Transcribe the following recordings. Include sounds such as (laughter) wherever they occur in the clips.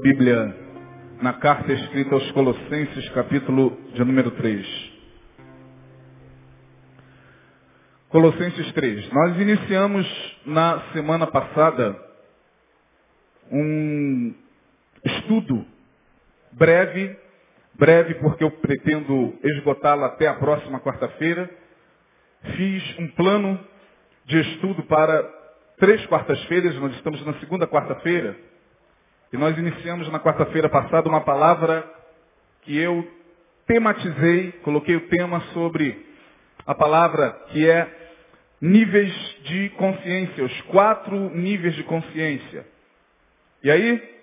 Bíblia na carta escrita aos Colossenses, capítulo de número 3. Colossenses 3. Nós iniciamos na semana passada um estudo breve, breve porque eu pretendo esgotá-lo até a próxima quarta-feira. Fiz um plano de estudo para três quartas-feiras, nós estamos na segunda quarta-feira, e nós iniciamos na quarta-feira passada uma palavra que eu tematizei, coloquei o tema sobre a palavra que é níveis de consciência, os quatro níveis de consciência. E aí,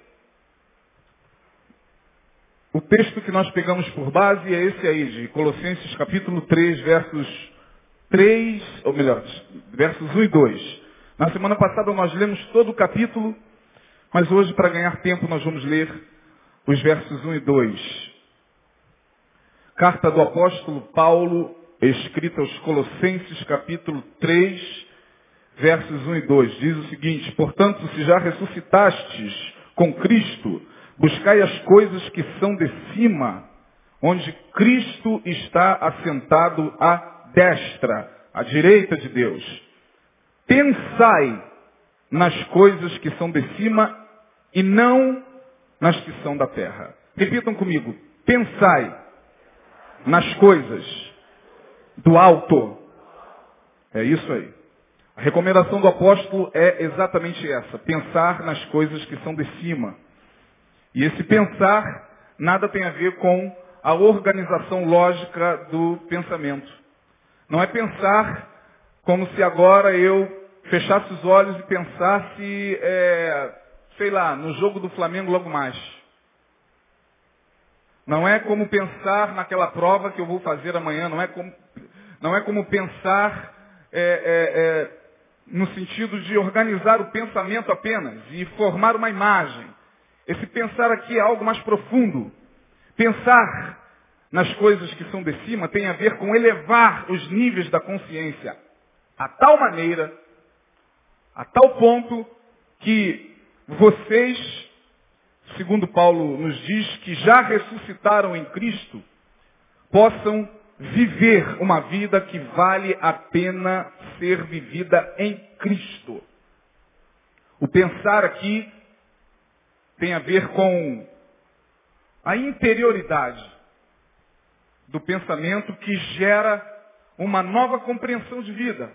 o texto que nós pegamos por base é esse aí, de Colossenses capítulo 3, versos 3, ou melhor, versos 1 e 2. Na semana passada nós lemos todo o capítulo, mas hoje, para ganhar tempo, nós vamos ler os versos 1 e 2. Carta do apóstolo Paulo, escrita aos Colossenses, capítulo 3, versos 1 e 2. Diz o seguinte, portanto, se já ressuscitastes com Cristo, buscai as coisas que são de cima, onde Cristo está assentado à destra, à direita de Deus. Pensai nas coisas que são de cima e não nas que são da terra. Repitam comigo. Pensai nas coisas do alto. É isso aí. A recomendação do apóstolo é exatamente essa. Pensar nas coisas que são de cima. E esse pensar nada tem a ver com a organização lógica do pensamento. Não é pensar como se agora eu fechasse os olhos e pensasse, é, sei lá, no jogo do Flamengo logo mais. Não é como pensar naquela prova que eu vou fazer amanhã, não é como, não é como pensar é, é, é, no sentido de organizar o pensamento apenas e formar uma imagem. Esse pensar aqui é algo mais profundo. Pensar nas coisas que são de cima tem a ver com elevar os níveis da consciência a tal maneira, a tal ponto que vocês, segundo Paulo nos diz, que já ressuscitaram em Cristo, possam viver uma vida que vale a pena ser vivida em Cristo. O pensar aqui tem a ver com a interioridade do pensamento que gera uma nova compreensão de vida,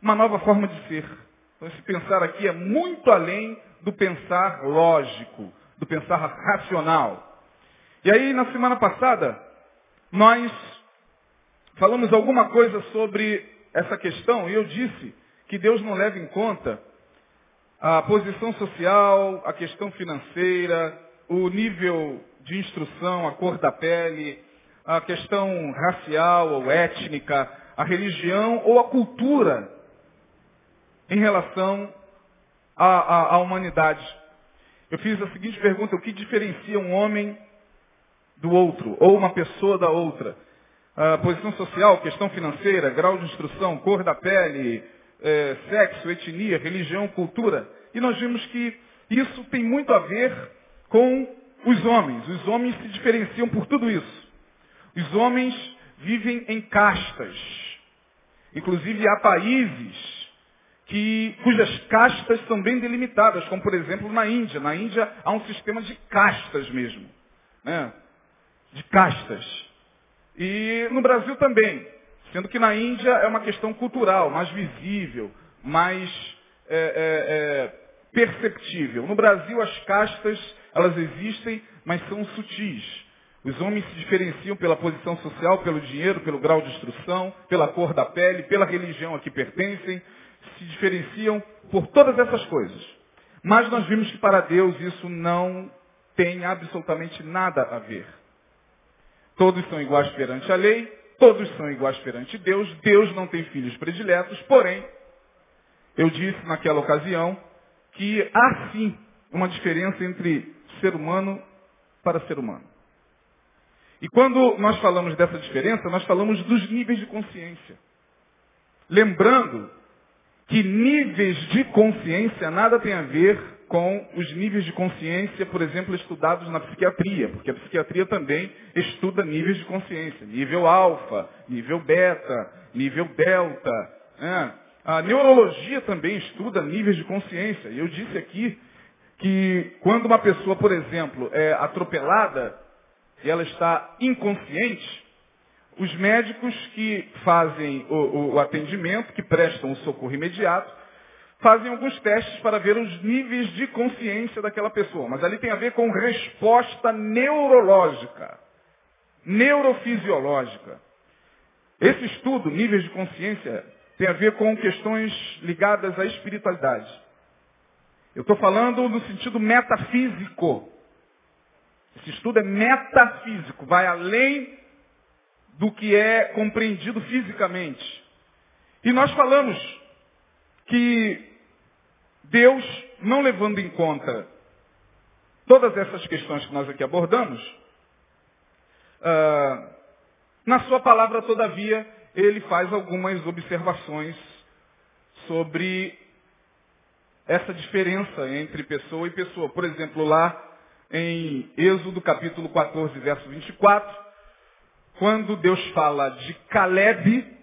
uma nova forma de ser. Então esse pensar aqui é muito além do pensar lógico, do pensar racional. E aí na semana passada nós falamos alguma coisa sobre essa questão e eu disse que Deus não leva em conta a posição social, a questão financeira, o nível de instrução, a cor da pele, a questão racial ou étnica, a religião ou a cultura em relação à, à, à humanidade. Eu fiz a seguinte pergunta, o que diferencia um homem do outro, ou uma pessoa da outra? Posição social, questão financeira, grau de instrução, cor da pele, é, sexo, etnia, religião, cultura. E nós vimos que isso tem muito a ver com os homens. Os homens se diferenciam por tudo isso. Os homens vivem em castas. Inclusive há países que, cujas castas são bem delimitadas, como por exemplo na Índia. Na Índia há um sistema de castas mesmo. Né? De castas. E no Brasil também. Sendo que na Índia é uma questão cultural, mais visível, mais é, é, é, perceptível. No Brasil as castas, elas existem, mas são sutis. Os homens se diferenciam pela posição social, pelo dinheiro, pelo grau de instrução, pela cor da pele, pela religião a que pertencem, se diferenciam por todas essas coisas. Mas nós vimos que para Deus isso não tem absolutamente nada a ver. Todos são iguais perante a lei, todos são iguais perante Deus, Deus não tem filhos prediletos, porém, eu disse naquela ocasião que há sim uma diferença entre ser humano para ser humano. E quando nós falamos dessa diferença, nós falamos dos níveis de consciência. Lembrando que níveis de consciência nada tem a ver com os níveis de consciência, por exemplo, estudados na psiquiatria, porque a psiquiatria também estuda níveis de consciência, nível alfa, nível beta, nível delta. Né? A neurologia também estuda níveis de consciência. E eu disse aqui que quando uma pessoa, por exemplo, é atropelada e ela está inconsciente, os médicos que fazem o, o, atendimento, que prestam o socorro imediato, fazem alguns testes para ver os níveis de consciência daquela pessoa. Mas ali tem a ver com resposta neurológica, neurofisiológica. Esse estudo, níveis de consciência, tem a ver com questões ligadas à espiritualidade. Eu estou falando no sentido metafísico. Esse estudo é metafísico, vai além do que é compreendido fisicamente. E nós falamos que Deus, não levando em conta todas essas questões que nós aqui abordamos, uh, na sua palavra, todavia, ele faz algumas observações sobre essa diferença entre pessoa e pessoa. Por exemplo, lá em Êxodo capítulo 14, verso 24, quando Deus fala de Caleb,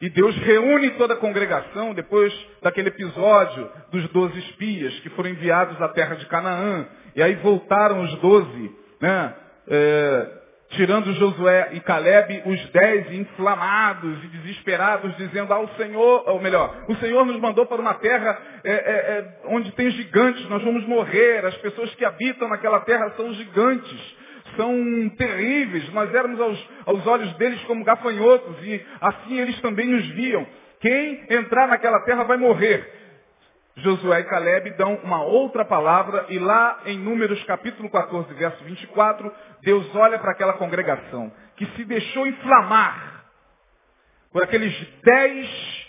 e Deus reúne toda a congregação depois daquele episódio dos doze espias que foram enviados à terra de Canaã. E aí voltaram os doze, né? É, tirando Josué e Caleb, os dez inflamados e desesperados, dizendo ao Senhor, ou melhor, o Senhor nos mandou para uma terra é, é, é onde tem gigantes, nós vamos morrer, as pessoas que habitam naquela terra são gigantes são terríveis. Nós éramos aos, aos olhos deles como gafanhotos e assim eles também nos viam. Quem entrar naquela terra vai morrer. Josué e Caleb dão uma outra palavra e lá em Números capítulo 14, verso 24, Deus olha para aquela congregação que se deixou inflamar por aqueles dez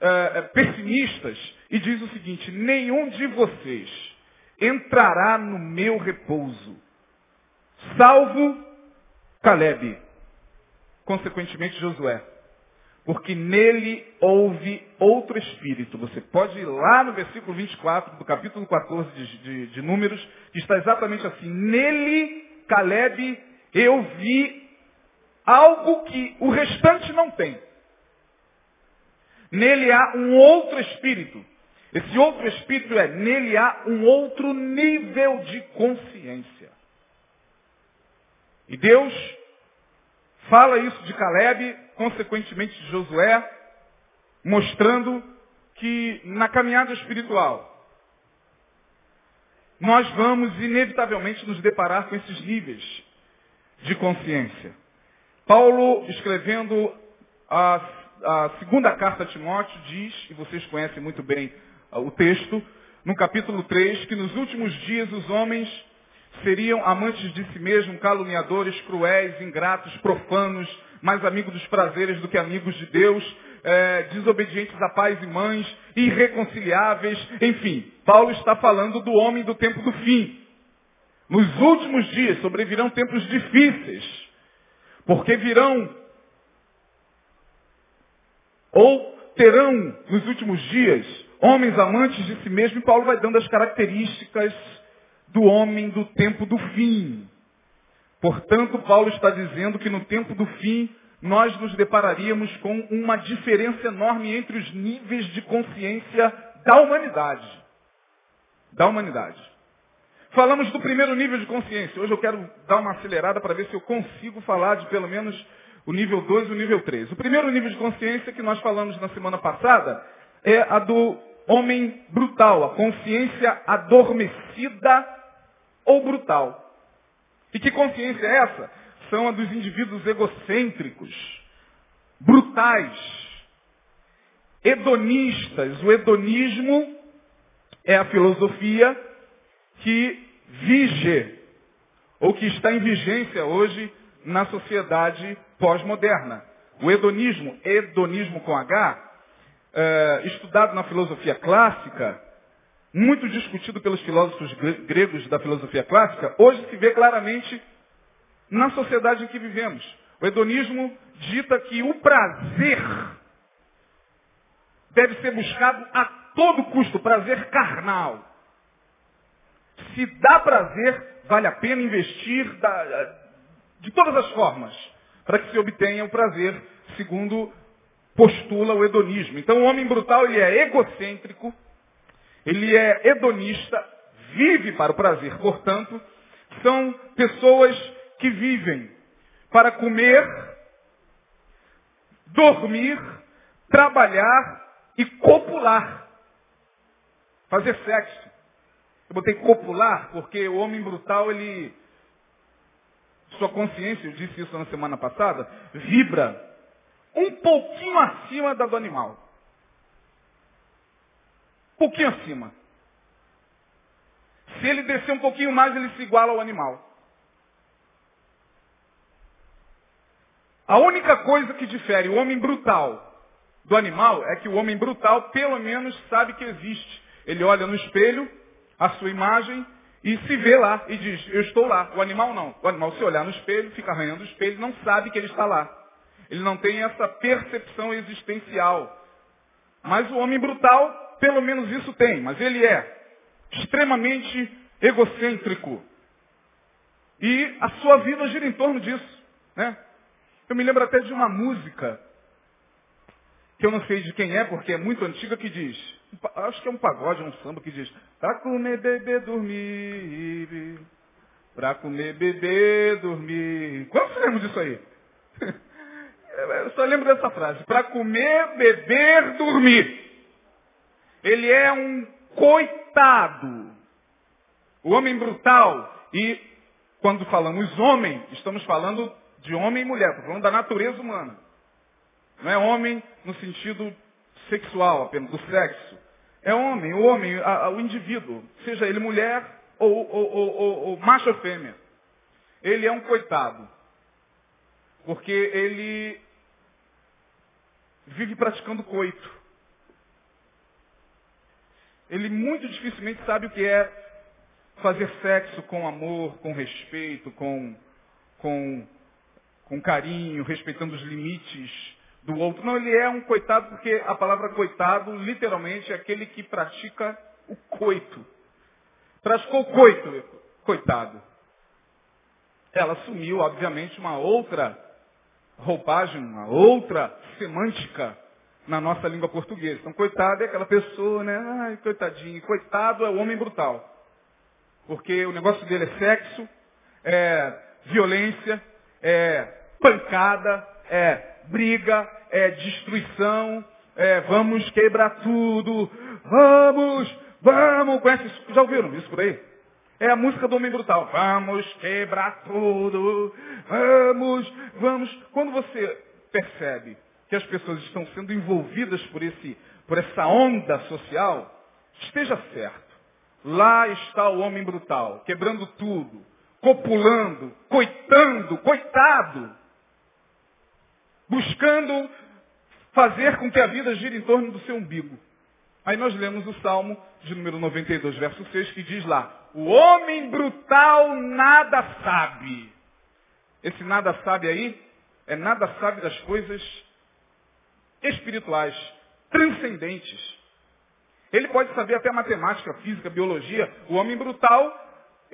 uh, pessimistas e diz o seguinte, nenhum de vocês entrará no meu repouso salvo Caleb, consequentemente Josué. Porque nele houve outro espírito. Você pode ir lá no versículo 24 do capítulo 14 de, de, de Números, que está exatamente assim. Nele, Caleb, eu vi algo que o restante não tem. Nele há um outro espírito. Esse outro espírito é, nele há um outro nível de consciência. E Deus fala isso de Caleb, consequentemente de Josué, mostrando que na caminhada espiritual nós vamos inevitavelmente nos deparar com esses níveis de consciência. Paulo, escrevendo a, a segunda carta a Timóteo, diz, e vocês conhecem muito bem uh, o texto, no capítulo 3, que nos últimos dias os homens seriam amantes de si mesmos, caluniadores, cruéis, ingratos, profanos, mais amigos dos prazeres do que amigos de Deus, é, desobedientes a pais e mães, irreconciliáveis, enfim. Paulo está falando do homem do tempo do fim. Nos últimos dias sobrevirão tempos difíceis, porque virão ou terão nos últimos dias homens amantes de si mesmos, e Paulo vai dando as características do homem do tempo do fim. Portanto, Paulo está dizendo que no tempo do fim nós nos depararíamos com uma diferença enorme entre os níveis de consciência da humanidade. Da humanidade. Falamos do primeiro nível de consciência. Hoje eu quero dar uma acelerada para ver se eu consigo falar de pelo menos o nível 2 e o nível 3. O primeiro nível de consciência que nós falamos na semana passada é a do homem brutal, a consciência adormecida ou brutal. E que consciência é essa? São a dos indivíduos egocêntricos, brutais, hedonistas. O hedonismo é a filosofia que vige, ou que está em vigência hoje na sociedade pós-moderna. O hedonismo, hedonismo com H, é, estudado na filosofia clássica, muito discutido pelos filósofos gregos da filosofia clássica, hoje se vê claramente na sociedade em que vivemos. O hedonismo dita que o prazer deve ser buscado a todo custo, prazer carnal. Se dá prazer, vale a pena investir da, de todas as formas para que se obtenha o prazer, segundo postula o hedonismo. Então o homem brutal ele é egocêntrico, ele é hedonista, vive para o prazer. Portanto, são pessoas que vivem para comer, dormir, trabalhar e copular. Fazer sexo. Eu botei copular porque o homem brutal, ele, sua consciência, eu disse isso na semana passada, vibra um pouquinho acima da do animal. Um pouquinho acima. Se ele descer um pouquinho mais, ele se iguala ao animal. A única coisa que difere o homem brutal do animal é que o homem brutal, pelo menos, sabe que existe. Ele olha no espelho, a sua imagem, e se vê lá e diz, eu estou lá. O animal não. O animal, se olhar no espelho, fica arranhando o espelho, não sabe que ele está lá. Ele não tem essa percepção existencial. Mas o homem brutal, pelo menos isso tem. Mas ele é extremamente egocêntrico. E a sua vida gira em torno disso. Né? Eu me lembro até de uma música, que eu não sei de quem é, porque é muito antiga, que diz, acho que é um pagode, um samba, que diz, pra comer, beber, dormir, pra comer, beber, dormir. Quantos lembram disso aí? (laughs) Eu só lembro dessa frase, pra comer, beber, dormir. Ele é um coitado. O homem brutal. E quando falamos homem, estamos falando de homem e mulher, estou falando da natureza humana. Não é homem no sentido sexual apenas, do sexo. É homem, o homem, a, a, o indivíduo, seja ele mulher ou, ou, ou, ou macho ou fêmea. Ele é um coitado. Porque ele vive praticando coito. Ele muito dificilmente sabe o que é fazer sexo com amor, com respeito, com, com com carinho, respeitando os limites do outro. Não, ele é um coitado porque a palavra coitado literalmente é aquele que pratica o coito. Praticou o coito, coitado. Ela assumiu, obviamente, uma outra roupagem, uma outra semântica na nossa língua portuguesa. Então, coitado é aquela pessoa, né? Ai, coitadinho. Coitado é o homem brutal. Porque o negócio dele é sexo, é violência, é pancada, é briga, é destruição, é vamos quebrar tudo, vamos, vamos, conhece isso? Já ouviram isso por aí? É a música do Homem Brutal. Vamos quebrar tudo, vamos, vamos. Quando você percebe que as pessoas estão sendo envolvidas por, esse, por essa onda social, esteja certo. Lá está o homem brutal, quebrando tudo, copulando, coitando, coitado, buscando fazer com que a vida gire em torno do seu umbigo. Aí nós lemos o Salmo de número 92, verso 6, que diz lá, o homem brutal nada sabe. Esse nada sabe aí é nada sabe das coisas espirituais, transcendentes. Ele pode saber até matemática, física, biologia. O homem brutal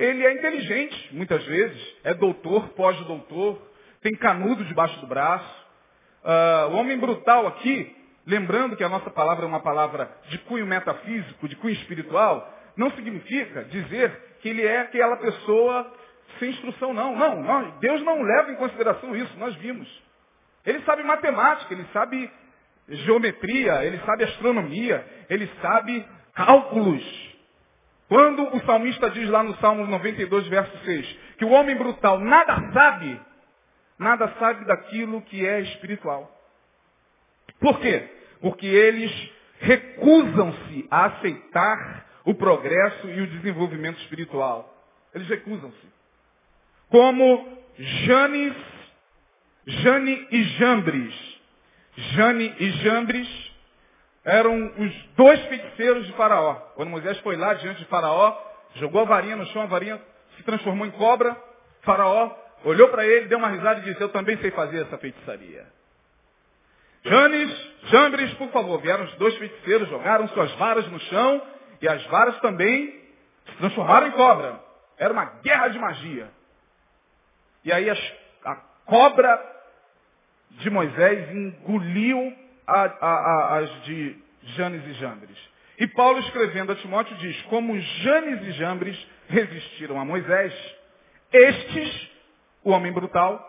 ele é inteligente, muitas vezes, é doutor, pós-doutor, tem canudo debaixo do braço. Uh, o homem brutal aqui, lembrando que a nossa palavra é uma palavra de cunho metafísico, de cunho espiritual, não significa dizer que ele é aquela pessoa sem instrução, não. Não, não Deus não leva em consideração isso, nós vimos. Ele sabe matemática, ele sabe geometria, ele sabe astronomia, ele sabe cálculos. Quando o salmista diz lá no Salmo 92, verso 6, que o homem brutal nada sabe, nada sabe daquilo que é espiritual. Por quê? Porque eles recusam-se a aceitar o progresso e o desenvolvimento espiritual. Eles recusam-se. Como Janes, Jane e Jambres. Jane e Jambres eram os dois feiticeiros de Faraó. Quando Moisés foi lá diante de Faraó, jogou a varinha no chão, a varinha se transformou em cobra. Faraó olhou para ele, deu uma risada e disse, eu também sei fazer essa feitiçaria. Janes, Jambres, por favor, vieram os dois feiticeiros, jogaram suas varas no chão e as varas também se transformaram em cobra. Era uma guerra de magia. E aí as, a cobra de Moisés engoliu a, a, a, as de Janes e Jambres. E Paulo escrevendo a Timóteo diz, como Janes e Jambres resistiram a Moisés, estes, o homem brutal,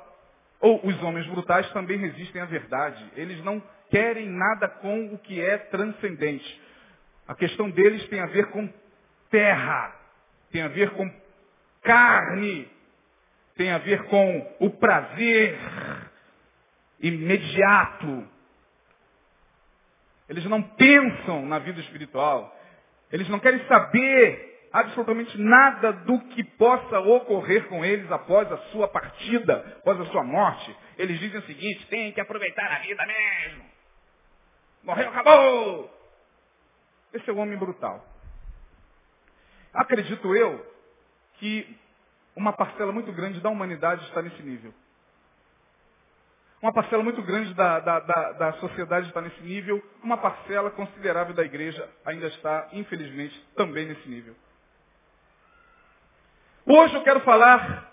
ou os homens brutais também resistem à verdade. Eles não querem nada com o que é transcendente. A questão deles tem a ver com terra, tem a ver com carne, tem a ver com o prazer imediato. Eles não pensam na vida espiritual. Eles não querem saber absolutamente nada do que possa ocorrer com eles após a sua partida, após a sua morte. Eles dizem o seguinte, tem que aproveitar a vida mesmo. Morreu, acabou. Esse é o homem brutal. Acredito eu que uma parcela muito grande da humanidade está nesse nível. Uma parcela muito grande da, da, da, da, sociedade está nesse nível. Uma parcela considerável da igreja ainda está, infelizmente, também nesse nível. Hoje eu quero falar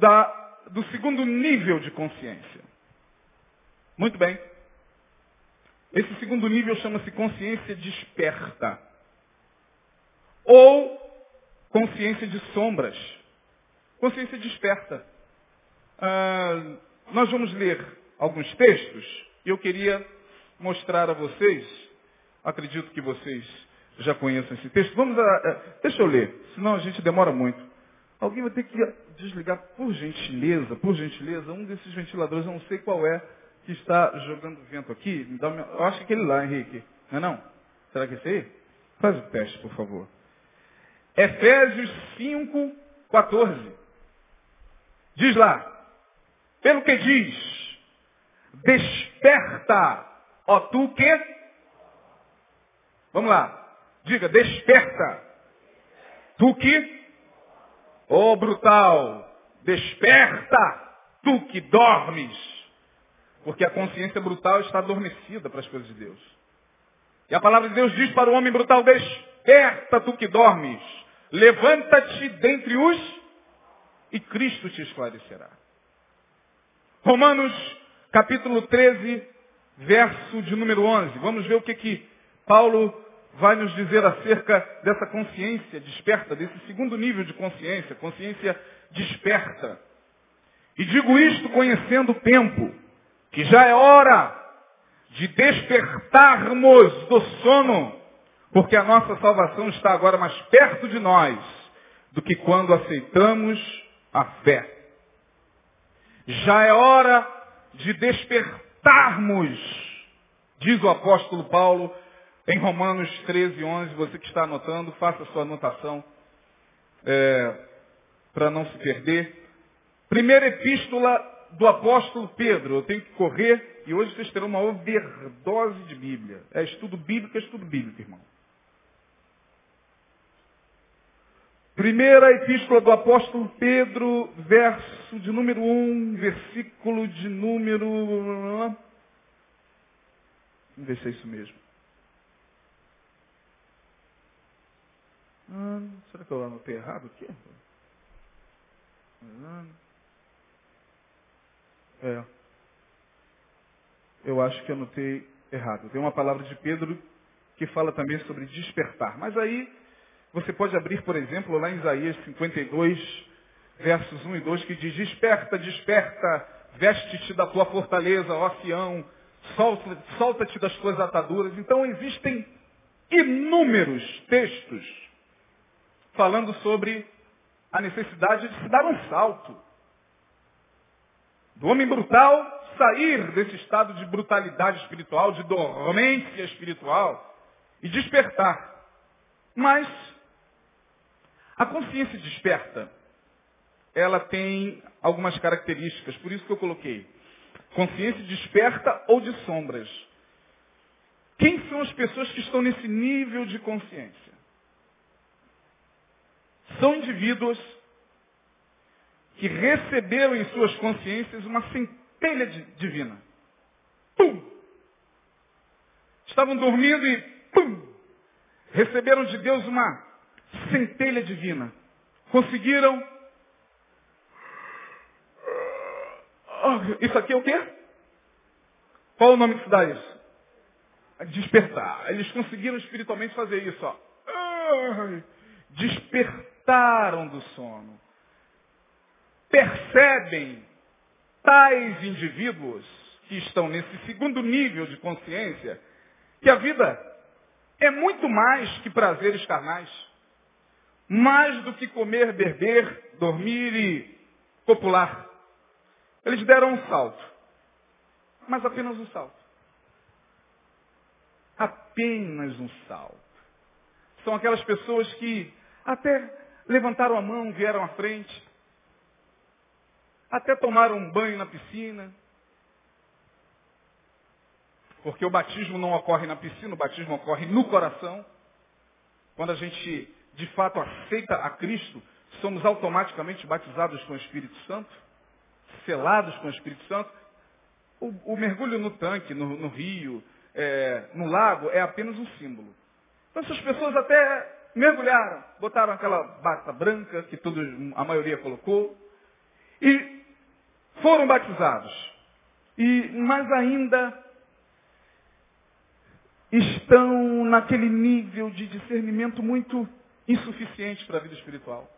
da, do segundo nível de consciência. Muito bem. Esse segundo nível chama-se consciência desperta. Ou consciência de sombras. Consciência desperta. Ah, nós vamos ler alguns textos e eu queria mostrar a vocês, acredito que vocês já conheçam esse texto. Vamos a, deixa eu ler, senão a gente demora muito. Alguém vai ter que desligar, por gentileza, por gentileza, um desses ventiladores, eu não sei qual é, que está jogando vento aqui. Eu acho que aquele lá, Henrique. Não é não? Será que é esse aí? Faz o teste, por favor. Efésios 5, 14. Diz lá, pelo que diz, desperta, ó tu que? Vamos lá. Diga, desperta. Tu que? Ô oh, brutal, desperta, tu que dormes. Porque a consciência brutal está adormecida para as coisas de Deus. E a palavra de Deus diz para o homem brutal, desperta, tu que dormes. Levanta-te dentre os e Cristo te esclarecerá. Romanos capítulo 13, verso de número 11. Vamos ver o que que Paulo vai nos dizer acerca dessa consciência desperta, desse segundo nível de consciência, consciência desperta. E digo isto conhecendo o tempo, que já é hora de despertarmos do sono, porque a nossa salvação está agora mais perto de nós do que quando aceitamos a fé. Já é hora de despertarmos, diz o apóstolo Paulo, em Romanos 13, 11, você que está anotando, faça sua anotação é, para não se perder. Primeira epístola do apóstolo Pedro. Eu tenho que correr e hoje vocês terão uma overdose de Bíblia. É estudo bíblico, é estudo bíblico, irmão. Primeira epístola do apóstolo Pedro, verso de número 1, versículo de número. Vamos ver se é isso mesmo. Ah, será que eu anotei errado aqui? É. Eu acho que anotei errado. Tem uma palavra de Pedro que fala também sobre despertar. Mas aí você pode abrir, por exemplo, lá em Isaías 52, versos 1 e 2, que diz, desperta, desperta, veste-te da tua fortaleza, ó Sião, solta-te das tuas ataduras. Então existem inúmeros textos falando sobre a necessidade de se dar um salto. Do homem brutal sair desse estado de brutalidade espiritual, de dormência espiritual e despertar. Mas a consciência desperta, ela tem algumas características, por isso que eu coloquei. Consciência desperta ou de sombras. Quem são as pessoas que estão nesse nível de consciência? São indivíduos que receberam em suas consciências uma centelha divina. pum! Estavam dormindo e pum! Receberam de Deus uma centelha divina. Conseguiram. Isso aqui é o quê? Qual o nome que se dá isso? Despertar. Eles conseguiram espiritualmente fazer isso, ó. Despertaram do sono. Percebem tais indivíduos que estão nesse segundo nível de consciência que a vida é muito mais que prazeres carnais. Mais do que comer, beber, dormir e copular. Eles deram um salto. Mas apenas um salto. Apenas um salto. São aquelas pessoas que até levantaram a mão, vieram à frente, até tomaram um banho na piscina. Porque o batismo não ocorre na piscina, o batismo ocorre no coração. Quando a gente de fato aceita a Cristo, somos automaticamente batizados com o Espírito Santo, selados com o Espírito Santo. O, o mergulho no tanque, no, no rio, é, no lago, é apenas um símbolo. Então essas pessoas até mergulharam, botaram aquela bata branca que todos, a maioria colocou, e foram batizados. E, mas ainda estão naquele nível de discernimento muito insuficiente para a vida espiritual.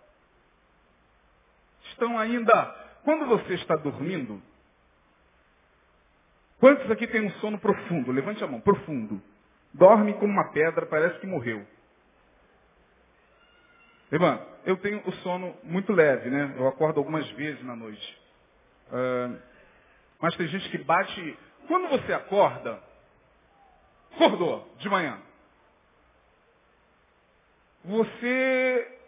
Estão ainda, quando você está dormindo, quantos aqui tem um sono profundo? Levante a mão, profundo. Dorme como uma pedra, parece que morreu. Irmã, eu tenho o sono muito leve, né? Eu acordo algumas vezes na noite. Uh, mas tem gente que bate. Quando você acorda, acordou de manhã. Você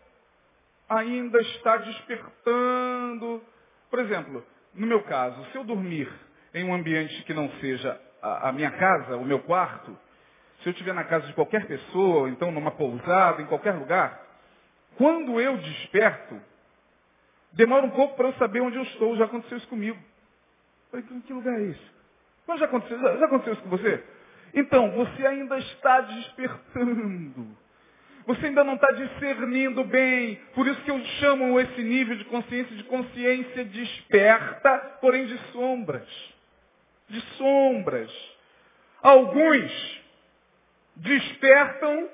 ainda está despertando. Por exemplo, no meu caso, se eu dormir em um ambiente que não seja a, minha casa, o meu quarto, se eu estiver na casa de qualquer pessoa, então numa pousada, em qualquer lugar, quando eu desperto, demora um pouco para eu saber onde eu estou. Já aconteceu isso comigo. falei, que lugar é isso? Mas já aconteceu, já aconteceu isso com você? Então, você ainda está despertando. Você ainda não está discernindo bem. Por isso que eu chamo esse nível de consciência de consciência desperta, porém de sombras. De sombras. Alguns despertam.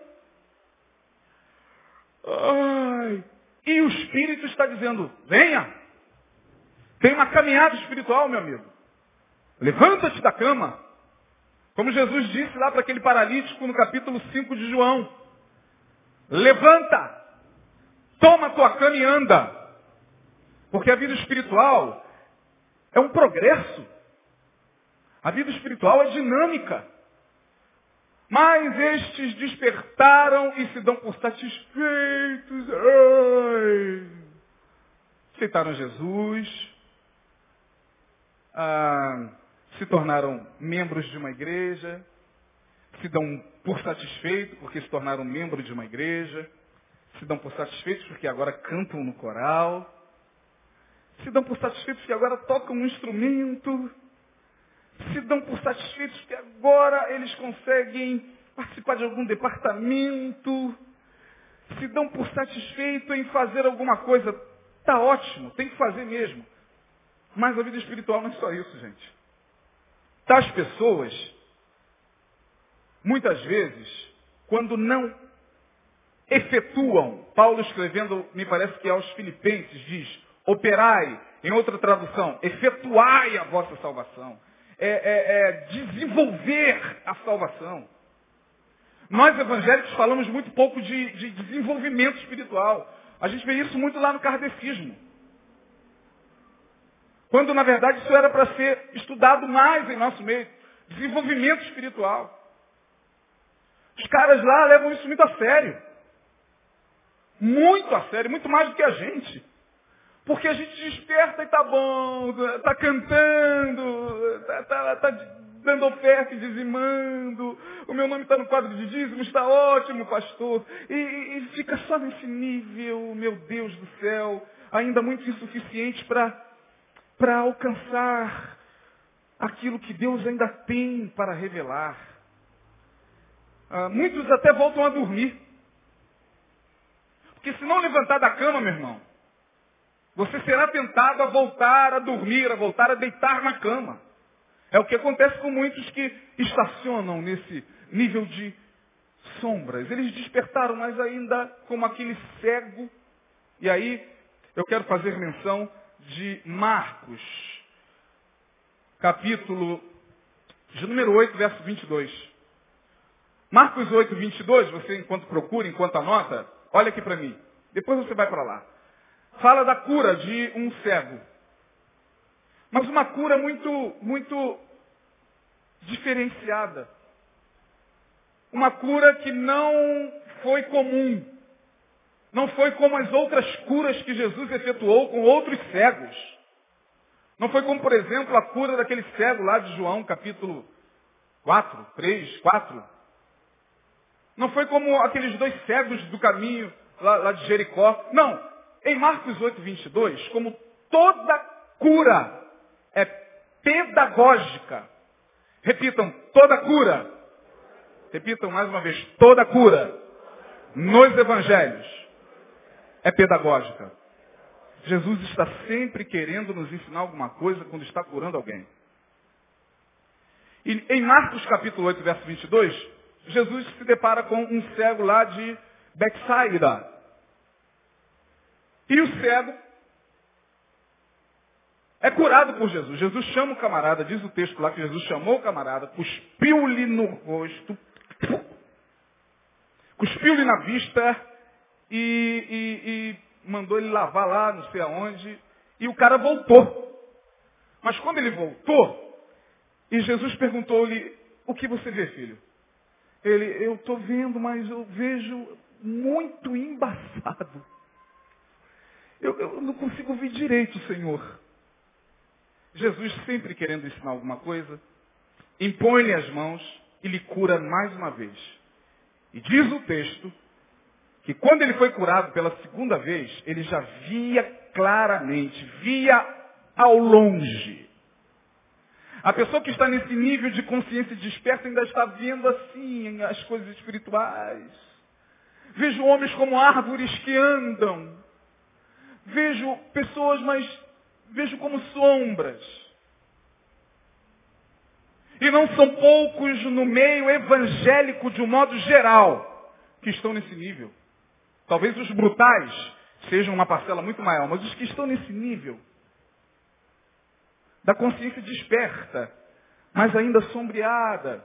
Ai, e o Espírito está dizendo, venha. Tem uma caminhada espiritual, meu amigo. Levanta-te da cama. Como Jesus disse lá para aquele paralítico no capítulo 5 de João. Levanta, toma tua cama e anda. Porque a vida espiritual é um progresso. A vida espiritual é dinâmica. Mas estes despertaram e se dão por satisfeitos. Ai. Aceitaram Jesus. Ah, se tornaram membros de uma igreja, se dão por satisfeitos porque se tornaram membros de uma igreja, se dão por satisfeitos porque agora cantam no coral, se dão por satisfeitos porque agora tocam um instrumento, se dão por satisfeitos porque agora eles conseguem participar de algum departamento, se dão por satisfeito em fazer alguma coisa. Está ótimo, tem que fazer mesmo. Mas a vida espiritual não é só isso, gente. Tais pessoas, muitas vezes, quando não efetuam, Paulo escrevendo, me parece que aos filipenses, diz, operai, em outra tradução, efetuai a vossa salvação. É, é, é desenvolver a salvação. Nós evangélicos falamos muito pouco de, de desenvolvimento espiritual. A gente vê isso muito lá no kardecismo. Quando, na verdade, isso era para ser estudado mais em nosso meio. Desenvolvimento espiritual. Os caras lá levam isso muito a sério. Muito a sério, muito mais do que a gente. Porque a gente desperta e tá bom, tá cantando, tá, tá, tá dando oferta e dizimando, o meu nome está no quadro de dízimo, está ótimo, pastor. E, e, fica só nesse nível, meu Deus do céu, ainda muito insuficiente para alcançar aquilo que Deus ainda tem para revelar. Ah, muitos até voltam a dormir. Porque se não levantar da cama, meu irmão, você será tentado a voltar a dormir, a voltar a deitar na cama. É o que acontece com muitos que estacionam nesse nível de sombras. Eles despertaram, mas ainda como aquele cego. E aí eu quero fazer menção de Marcos, capítulo de número 8, verso 22. Marcos 8, 22, você enquanto procura, enquanto anota, olha aqui para mim. Depois você vai para lá. Fala da cura de um cego. Mas uma cura muito, muito diferenciada. Uma cura que não foi comum. Não foi como as outras curas que Jesus efetuou com outros cegos. Não foi como, por exemplo, a cura daquele cego lá de João, capítulo 4, 3, 4. Não foi como aqueles dois cegos do caminho lá, lá de Jericó. Não. Em Marcos 8, 22, como toda cura é pedagógica. Repitam, toda cura. Repitam mais uma vez, toda cura nos evangelhos é pedagógica. Jesus está sempre querendo nos ensinar alguma coisa quando está curando alguém. E em Marcos capítulo 8, verso 22, Jesus se depara com um cego lá de Betsaida. E o cego é curado por Jesus. Jesus chama o camarada, diz o texto lá que Jesus chamou o camarada, cuspiu-lhe no rosto, cuspiu-lhe na vista e, e, e mandou ele lavar lá, não sei aonde, e o cara voltou. Mas quando ele voltou, e Jesus perguntou-lhe, o que você vê, filho? Ele, eu estou vendo, mas eu vejo muito embaçado. Eu, eu não consigo ver direito, Senhor. Jesus sempre querendo ensinar alguma coisa, impõe-lhe as mãos e lhe cura mais uma vez. E diz o texto que quando ele foi curado pela segunda vez, ele já via claramente, via ao longe. A pessoa que está nesse nível de consciência desperta ainda está vendo assim as coisas espirituais. Vejo homens como árvores que andam. Vejo pessoas, mas vejo como sombras. E não são poucos no meio evangélico de um modo geral que estão nesse nível. Talvez os brutais sejam uma parcela muito maior, mas os que estão nesse nível da consciência desperta, mas ainda sombreada,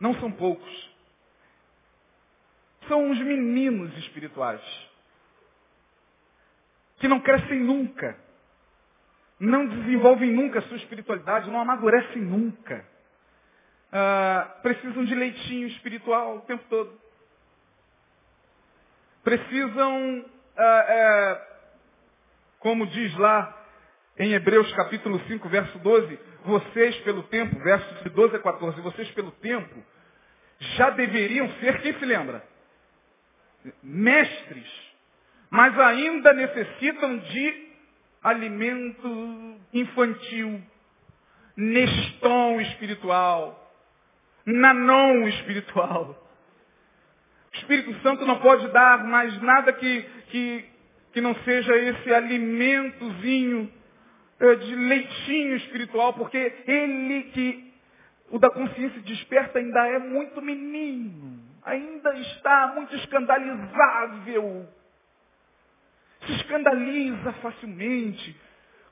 não são poucos. São os meninos espirituais que não crescem nunca não desenvolvem nunca a sua espiritualidade, não amadurecem nunca. Ah, precisam de leitinho espiritual o tempo todo. Precisam, ah, é, como diz lá em Hebreus capítulo 5, verso 12, vocês pelo tempo, versos de 12 a 14, vocês pelo tempo, já deveriam ser, quem se lembra? Mestres. Mas ainda necessitam de alimento infantil, neston espiritual, nanon espiritual. O Espírito Santo não pode dar mais nada que, que, que não seja esse alimentozinho de leitinho espiritual, porque ele que o da consciência desperta ainda é muito menino, ainda está muito escandalizável se escandaliza facilmente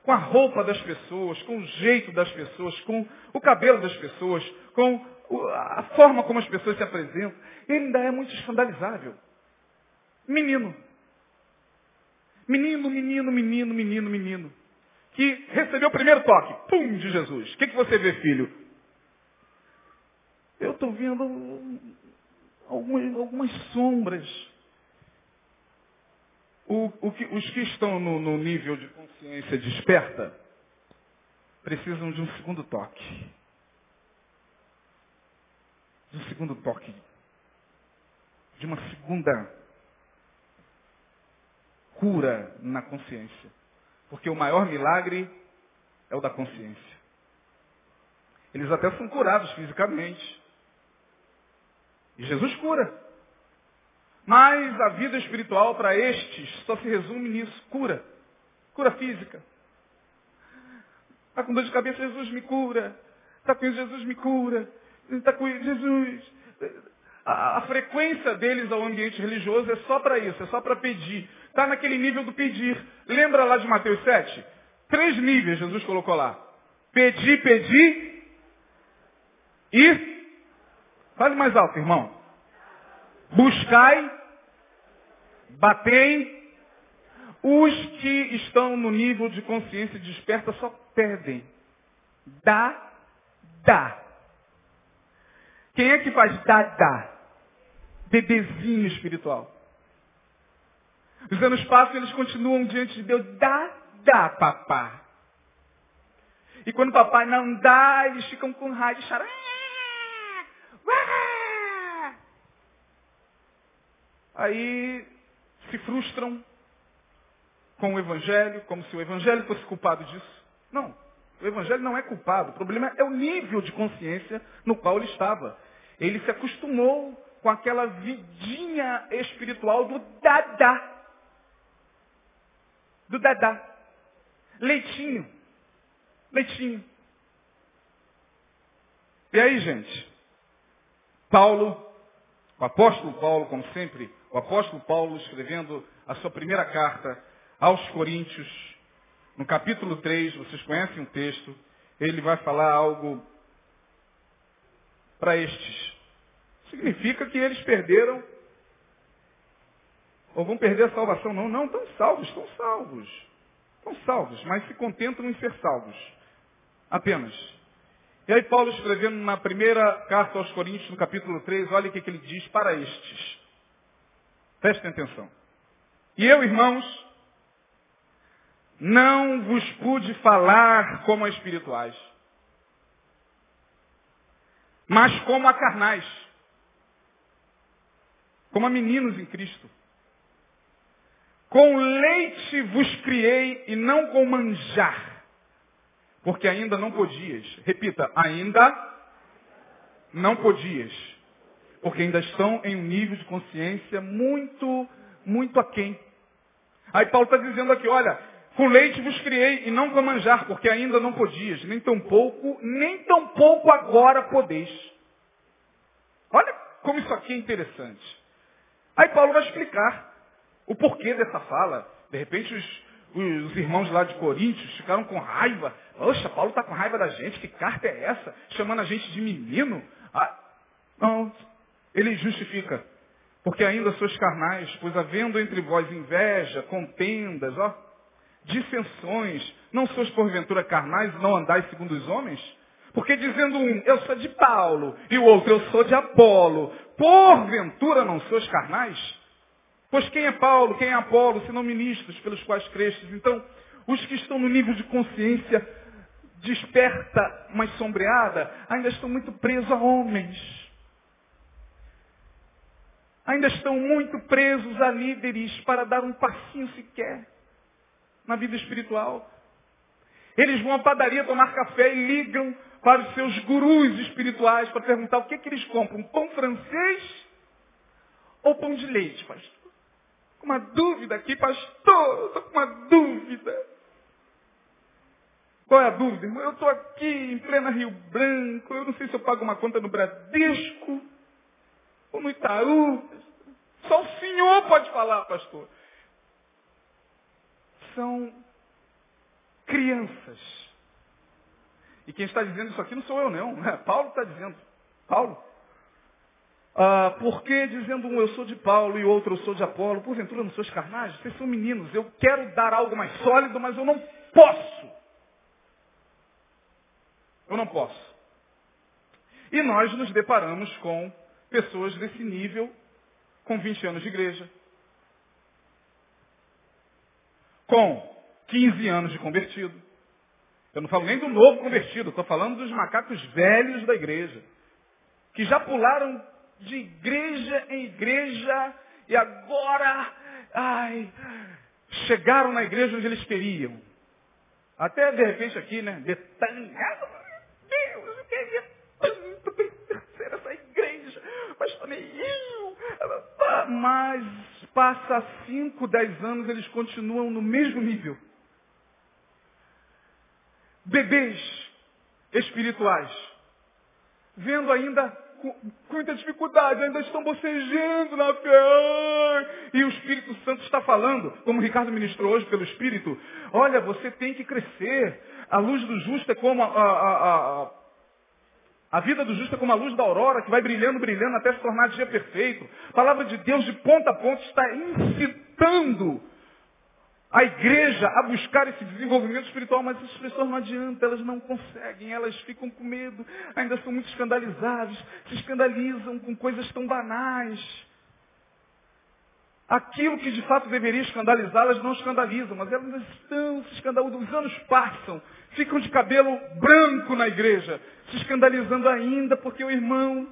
com a roupa das pessoas, com o jeito das pessoas, com o cabelo das pessoas, com a forma como as pessoas se apresentam. Ele ainda é muito escandalizável. Menino. Menino, menino, menino, menino, menino. Que recebeu o primeiro toque, pum, de Jesus. O que, que você vê, filho? Eu estou vendo algumas, algumas sombras o, o que, os que estão no, no nível de consciência desperta precisam de um segundo toque. De um segundo toque. De uma segunda cura na consciência. Porque o maior milagre é o da consciência. Eles até são curados fisicamente. E Jesus cura. Mas a vida espiritual para estes só se resume nisso, cura. Cura física. Está com dor de cabeça, Jesus me cura. Está com Jesus me cura. Está com Jesus. A, a, frequência deles ao ambiente religioso é só para isso, é só para pedir. Está naquele nível do pedir. Lembra lá de Mateus 7? Três níveis Jesus colocou lá. Pedir, pedir e. Fale mais alto, irmão. Buscai, batei. Os que estão no nível de consciência desperta só perdem. Dá, dá. Quem é que faz dá, dá? Bebezinho espiritual. Os anos passam e eles continuam diante de Deus. Dá, dá, papá. E quando o papai não dá, eles ficam com raiva e choram. Aí se frustram com o Evangelho, como se o Evangelho fosse culpado disso. Não, o Evangelho não é culpado. O problema é o nível de consciência no qual ele estava. Ele se acostumou com aquela vidinha espiritual do dadá. Do dadá. Leitinho. Leitinho. E aí, gente? Paulo, o apóstolo Paulo, como sempre, o apóstolo Paulo escrevendo a sua primeira carta aos Coríntios, no capítulo 3, vocês conhecem o texto, ele vai falar algo para estes. Significa que eles perderam ou vão perder a salvação. Não, não, estão salvos, estão salvos. Estão salvos, mas se contentam em ser salvos. Apenas. E aí Paulo escrevendo na primeira carta aos Coríntios, no capítulo 3, olha o que, que ele diz para estes. Prestem atenção. E eu, irmãos, não vos pude falar como a espirituais, mas como a carnais, como a meninos em Cristo. Com leite vos criei e não com manjar, porque ainda não podias. Repita, ainda não podias, porque ainda estão em um nível de consciência muito, muito aquém. Aí Paulo está dizendo aqui, olha, com leite vos criei e não com manjar, porque ainda não podias, nem tão pouco, nem tão pouco agora podeis. Olha como isso aqui é interessante. Aí Paulo vai explicar o porquê dessa fala. De repente os, os irmãos lá de Coríntios ficaram com raiva. Poxa, Paulo está com raiva da gente, que carta é essa? Chamando a gente de menino. Ah, não, ele justifica. Porque ainda sois carnais, pois havendo entre vós inveja, contendas, ó, dissensões, não sois porventura carnais e não andais segundo os homens? Porque dizendo um, eu sou de Paulo, e o outro, eu sou de Apolo, porventura não sois carnais? Pois quem é Paulo, quem é Apolo, senão ministros pelos quais crestes? Então, os que estão no nível de consciência desperta, mas sombreada, ainda estão muito presos a homens. Ainda estão muito presos a líderes para dar um passinho sequer na vida espiritual. Eles vão à padaria tomar café e ligam para os seus gurus espirituais para perguntar o que, é que eles compram, pão francês ou pão de leite, pastor? Com uma dúvida aqui, pastor, estou com uma dúvida. Qual é a dúvida? Eu estou aqui em plena Rio Branco, eu não sei se eu pago uma conta no Bradesco ou no Itaú. Só o senhor pode falar, pastor são crianças. E quem está dizendo isso aqui não sou eu, não. É Paulo está dizendo. Paulo. Ah, por que dizendo um eu sou de Paulo e outro eu sou de Apolo? Porventura não sois carnais? Vocês são meninos. Eu quero dar algo mais sólido, mas eu não posso. Eu não posso. E nós nos deparamos com pessoas desse nível, com 20 anos de igreja, com 15 anos de convertido. Eu não falo nem do novo convertido, estou falando dos macacos velhos da igreja, que já pularam de igreja em igreja, e agora, ai, chegaram na igreja onde eles queriam. Até de repente aqui, né? Betânia. Meu Deus, eu queria tanto pertencer a essa igreja. Mas também eu. Tá- mas passa 5, 10 anos, eles continuam no mesmo nível. Bebês espirituais. Vendo ainda com, muita dificuldade, ainda estão bocejando na fé. E o Espírito Santo está falando, como o Ricardo ministrou hoje pelo Espírito, olha, você tem que crescer. A luz do justo é como a, a, a, a vida do justo é como a luz da aurora, que vai brilhando, brilhando, até se tornar dia perfeito. A palavra de Deus, de ponta a ponta, está incitando a igreja a buscar esse desenvolvimento espiritual, mas as pessoas não adiantam, elas não conseguem, elas ficam com medo, ainda são muito escandalizadas, se escandalizam com coisas tão banais. Aquilo que de fato deveria escandalizá-las não escandalizam, mas elas estão se escandalizando, os anos passam, ficam de cabelo branco na igreja, se escandalizando ainda porque o irmão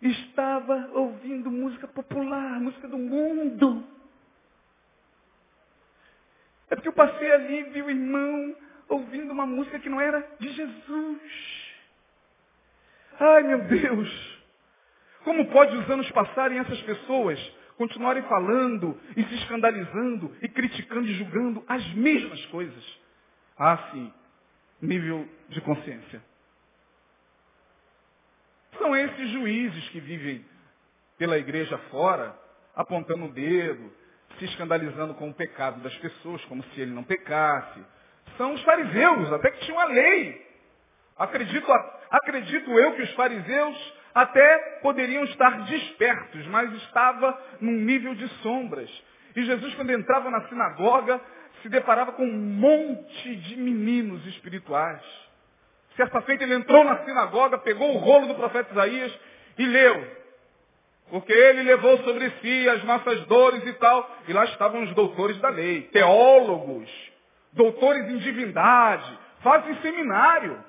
estava ouvindo música popular, música do mundo. É porque eu passei ali e vi o irmão ouvindo uma música que não era de Jesus. Ai meu Deus! Como pode os anos passarem essas pessoas continuarem falando e se escandalizando e criticando e julgando as mesmas coisas? Ah, sim, nível de consciência. São esses juízes que vivem pela igreja fora, apontando o dedo, se escandalizando com o pecado das pessoas, como se ele não pecasse. São os fariseus, até que tinham a lei. Acredito, acredito eu que os fariseus até poderiam estar despertos, mas estava num nível de sombras. E Jesus, quando entrava na sinagoga, se deparava com um monte de meninos espirituais. Certa feita ele entrou na sinagoga, pegou o rolo do profeta Isaías e leu. Porque ele levou sobre si as nossas dores e tal. E lá estavam os doutores da lei, teólogos, doutores em divindade, fazem seminário.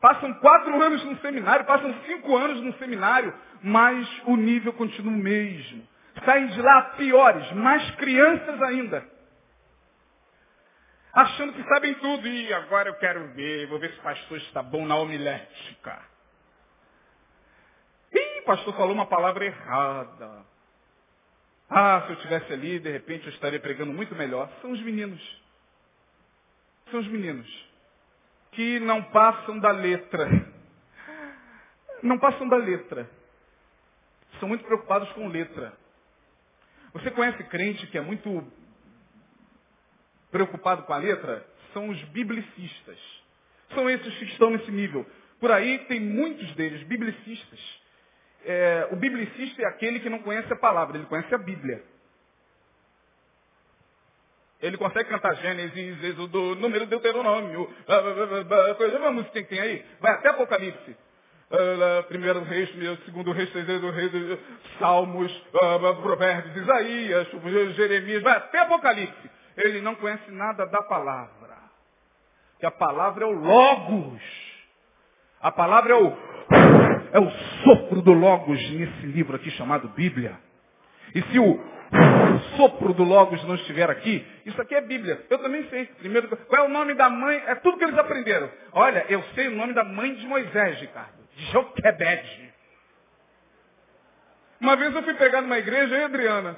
Passam quatro anos no seminário, passam cinco anos no seminário, mas o nível continua o mesmo. Saem de lá piores, mais crianças ainda. Achando que sabem tudo. E agora eu quero ver, vou ver se o pastor está bom na homilética. Ih, pastor falou uma palavra errada. Ah, se eu estivesse ali, de repente eu estaria pregando muito melhor. São os meninos. São os meninos. Que não passam da letra. Não passam da letra. São muito preocupados com letra. Você conhece crente que é muito preocupado com a letra? São os biblicistas. São esses que estão nesse nível. Por aí tem muitos deles, biblicistas é, o biblicista é aquele que não conhece a palavra, ele conhece a Bíblia. Ele consegue cantar Gênesis, Êxodo, número Deuteronômio, coisa, uma música que tem aí, vai até Apocalipse. Primeiro reis, segundo reis, terceiro reis, Salmos, Provérbios, Isaías, Jeremias, vai até Apocalipse. Ele não conhece nada da palavra. Que a palavra é o Logos. A palavra é o é o sopro do Logos nesse livro aqui chamado Bíblia. E se o sopro do Logos não estiver aqui, isso aqui é Bíblia. Eu também sei. Primeiro, qual é o nome da mãe? É tudo que eles aprenderam. Olha, eu sei o nome da mãe de Moisés, Ricardo. Joquebede. Uma vez eu fui pegar numa igreja, e Adriana,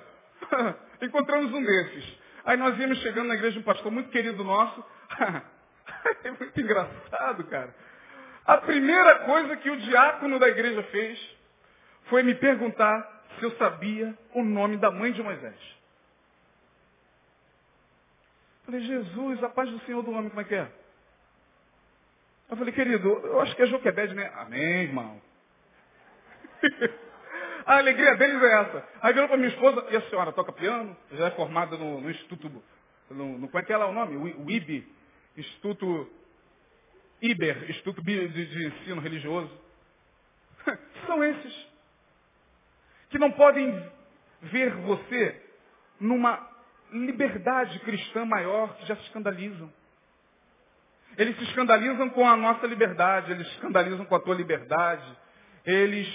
(laughs) encontramos um desses. Aí nós íamos chegando na igreja de um pastor muito querido nosso. (laughs) é muito engraçado, cara. A primeira coisa que o diácono da igreja fez foi me perguntar se eu sabia o nome da mãe de Moisés. Falei, Jesus, a paz do Senhor do homem, como é que é? Eu falei, querido, eu acho que é Joquebede, né? Amém, irmão. (laughs) a alegria deles é essa. Aí virou para minha esposa, e a senhora toca piano? Já é formada no, no Instituto, no, no, como é que é lá o nome? O IB, Instituto Iber, Instituto de, Ensino Religioso. (laughs) São esses que não podem ver você numa liberdade cristã maior, que já se escandalizam. Eles se escandalizam com a nossa liberdade, eles se escandalizam com a tua liberdade. Eles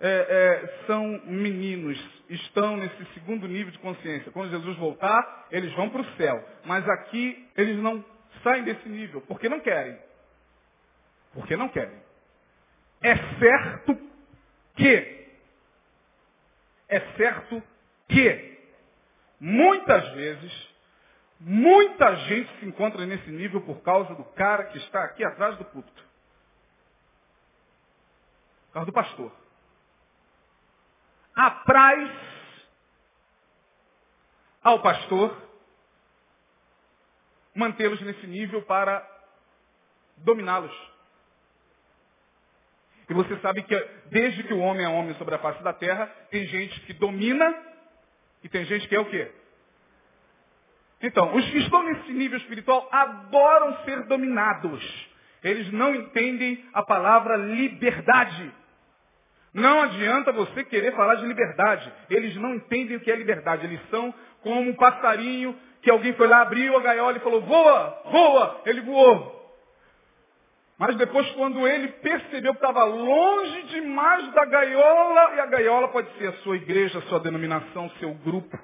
é, é, são meninos, estão nesse segundo nível de consciência. Quando Jesus voltar, eles vão para o céu. Mas aqui eles não saem desse nível, porque não querem. Porque não querem. É certo que, é certo que, muitas vezes, muita gente se encontra nesse nível por causa do cara que está aqui atrás do púlpito. Por causa do pastor. Apraz ao pastor mantê-los nesse nível para dominá-los. E você sabe que desde que o homem é homem sobre a face da terra, tem gente que domina e tem gente que é o quê? Então, os que estão nesse nível espiritual adoram ser dominados. Eles não entendem a palavra liberdade. Não adianta você querer falar de liberdade. Eles não entendem o que é liberdade. Eles são como um passarinho que alguém foi lá, abriu a gaiola e falou, voa, voa. Ele voou. Mas depois, quando ele percebeu que estava longe demais da gaiola, e a gaiola pode ser a sua igreja, a sua denominação, seu grupo.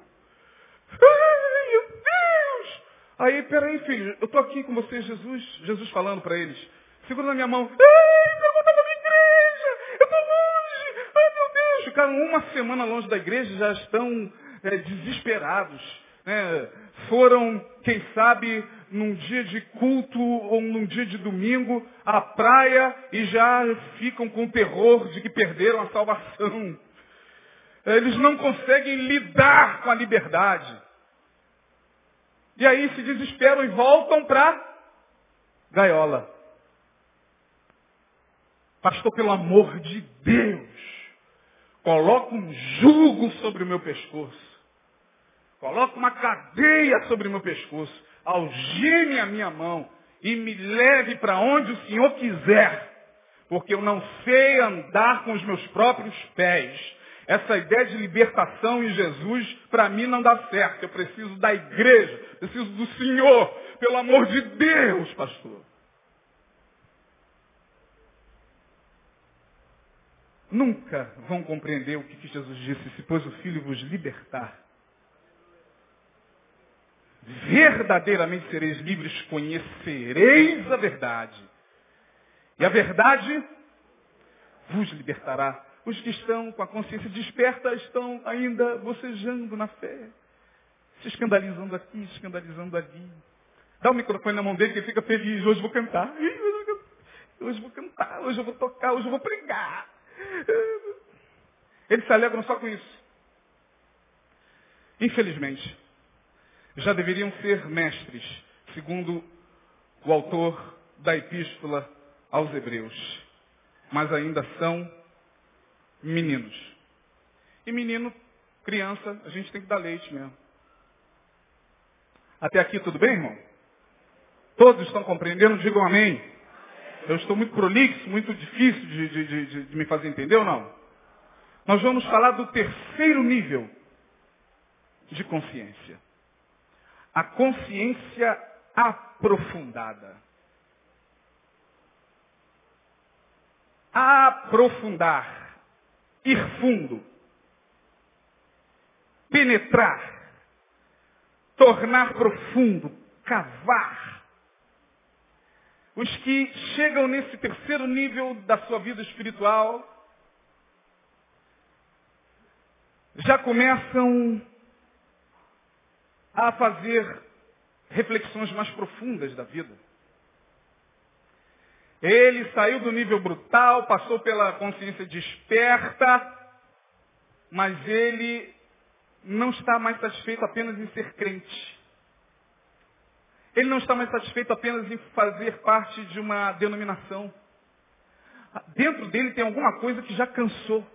Ai, meu Deus! Aí, peraí, filho, eu estou aqui com você, Jesus, Jesus falando para eles. Segura na minha mão. Ai, pergunta da minha igreja! Eu estou longe! Ai, meu Deus! Ficaram uma semana longe da igreja já estão é, desesperados. Né? Foram, quem sabe, num dia de culto ou num dia de domingo à praia e já ficam com terror de que perderam a salvação. Eles não conseguem lidar com a liberdade. E aí se desesperam e voltam para gaiola. Pastor, pelo amor de Deus, coloca um jugo sobre o meu pescoço. Coloca uma cadeia sobre o meu pescoço. Algeme a minha mão e me leve para onde o Senhor quiser. Porque eu não sei andar com os meus próprios pés. Essa ideia de libertação em Jesus, para mim, não dá certo. Eu preciso da igreja, preciso do Senhor. Pelo amor de Deus, pastor. Nunca vão compreender o que Jesus disse, se pois o Filho vos libertar, verdadeiramente sereis livres, conhecereis a verdade. E a verdade vos libertará. Os que estão com a consciência desperta estão ainda bocejando na fé, se escandalizando aqui, escandalizando ali. Dá o microfone na mão dele que ele fica feliz. Hoje vou cantar. Hoje vou cantar, hoje eu vou tocar, hoje eu vou pregar. Eles se alegram só com isso. Infelizmente, já deveriam ser mestres, segundo o autor da epístola aos Hebreus. Mas ainda são meninos. E menino, criança, a gente tem que dar leite mesmo. Até aqui tudo bem, irmão? Todos estão compreendendo? Digam amém. Eu estou muito prolixo, muito difícil de, de, de, de me fazer entender ou não? Nós vamos falar do terceiro nível de consciência a consciência aprofundada. Aprofundar, ir fundo, penetrar, tornar profundo, cavar. Os que chegam nesse terceiro nível da sua vida espiritual já começam a fazer reflexões mais profundas da vida. Ele saiu do nível brutal, passou pela consciência desperta, mas ele não está mais satisfeito apenas em ser crente. Ele não está mais satisfeito apenas em fazer parte de uma denominação. Dentro dele tem alguma coisa que já cansou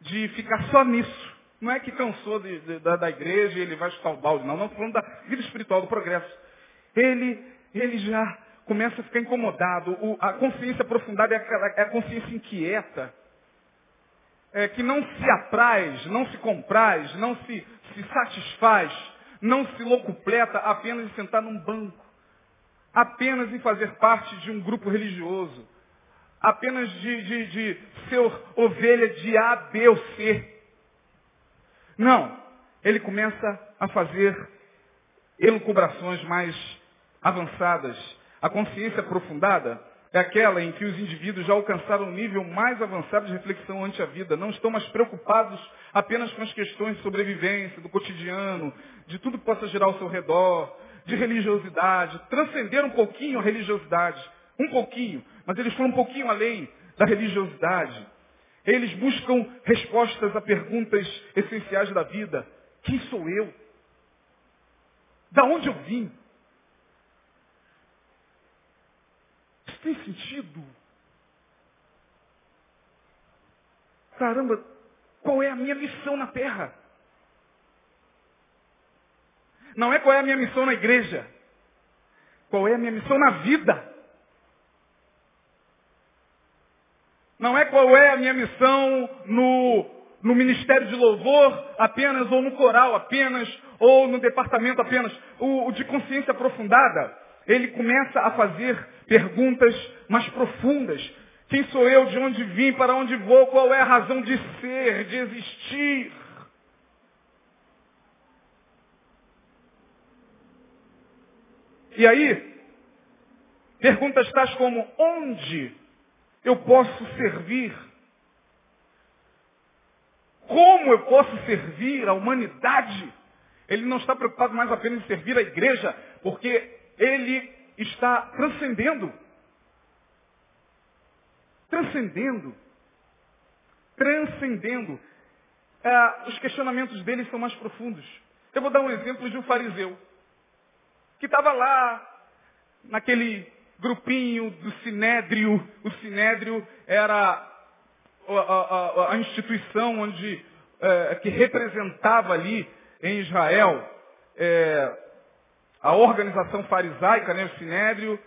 de ficar só nisso. Não é que cansou de, de, da, da, igreja e ele vai chutar o balde, não. Não, estou falando da vida espiritual, do progresso. Ele, ele já começa a ficar incomodado. O, a consciência aprofundada é, aquela, é a consciência inquieta. É, que não se apraz, não se compraz, não se, se satisfaz, não se locupleta apenas em sentar num banco. Apenas em fazer parte de um grupo religioso. Apenas de, de, de ser ovelha de A, B ou C não. Ele começa a fazer elucubrações mais avançadas. A consciência aprofundada é aquela em que os indivíduos já alcançaram um nível mais avançado de reflexão ante a vida, não estão mais preocupados apenas com as questões de sobrevivência, do cotidiano, de tudo que possa girar ao seu redor, de religiosidade, transcenderam um pouquinho a religiosidade, um pouquinho, mas eles foram um pouquinho além da religiosidade. Eles buscam respostas a perguntas essenciais da vida. Quem sou eu? Da onde eu vim? Isso tem sentido? Caramba, qual é a minha missão na terra? Não é qual é a minha missão na igreja. Qual é a minha missão na vida? Não é qual é a minha missão no, no ministério de louvor apenas, ou no coral apenas, ou no departamento apenas. O, o de consciência aprofundada, ele começa a fazer perguntas mais profundas. Quem sou eu? De onde vim? Para onde vou? Qual é a razão de ser, de existir? E aí, perguntas tais como onde eu posso servir? Como eu posso servir a humanidade? Ele não está preocupado mais apenas em servir a igreja, porque ele está transcendendo. Transcendendo. Transcendendo. É, os questionamentos dele são mais profundos. Eu vou dar um exemplo de um fariseu que estava lá naquele grupinho do Sinédrio. O Sinédrio era a, a, a instituição onde, é, que representava ali em Israel é, a organização farisaica, né, o Sinédrio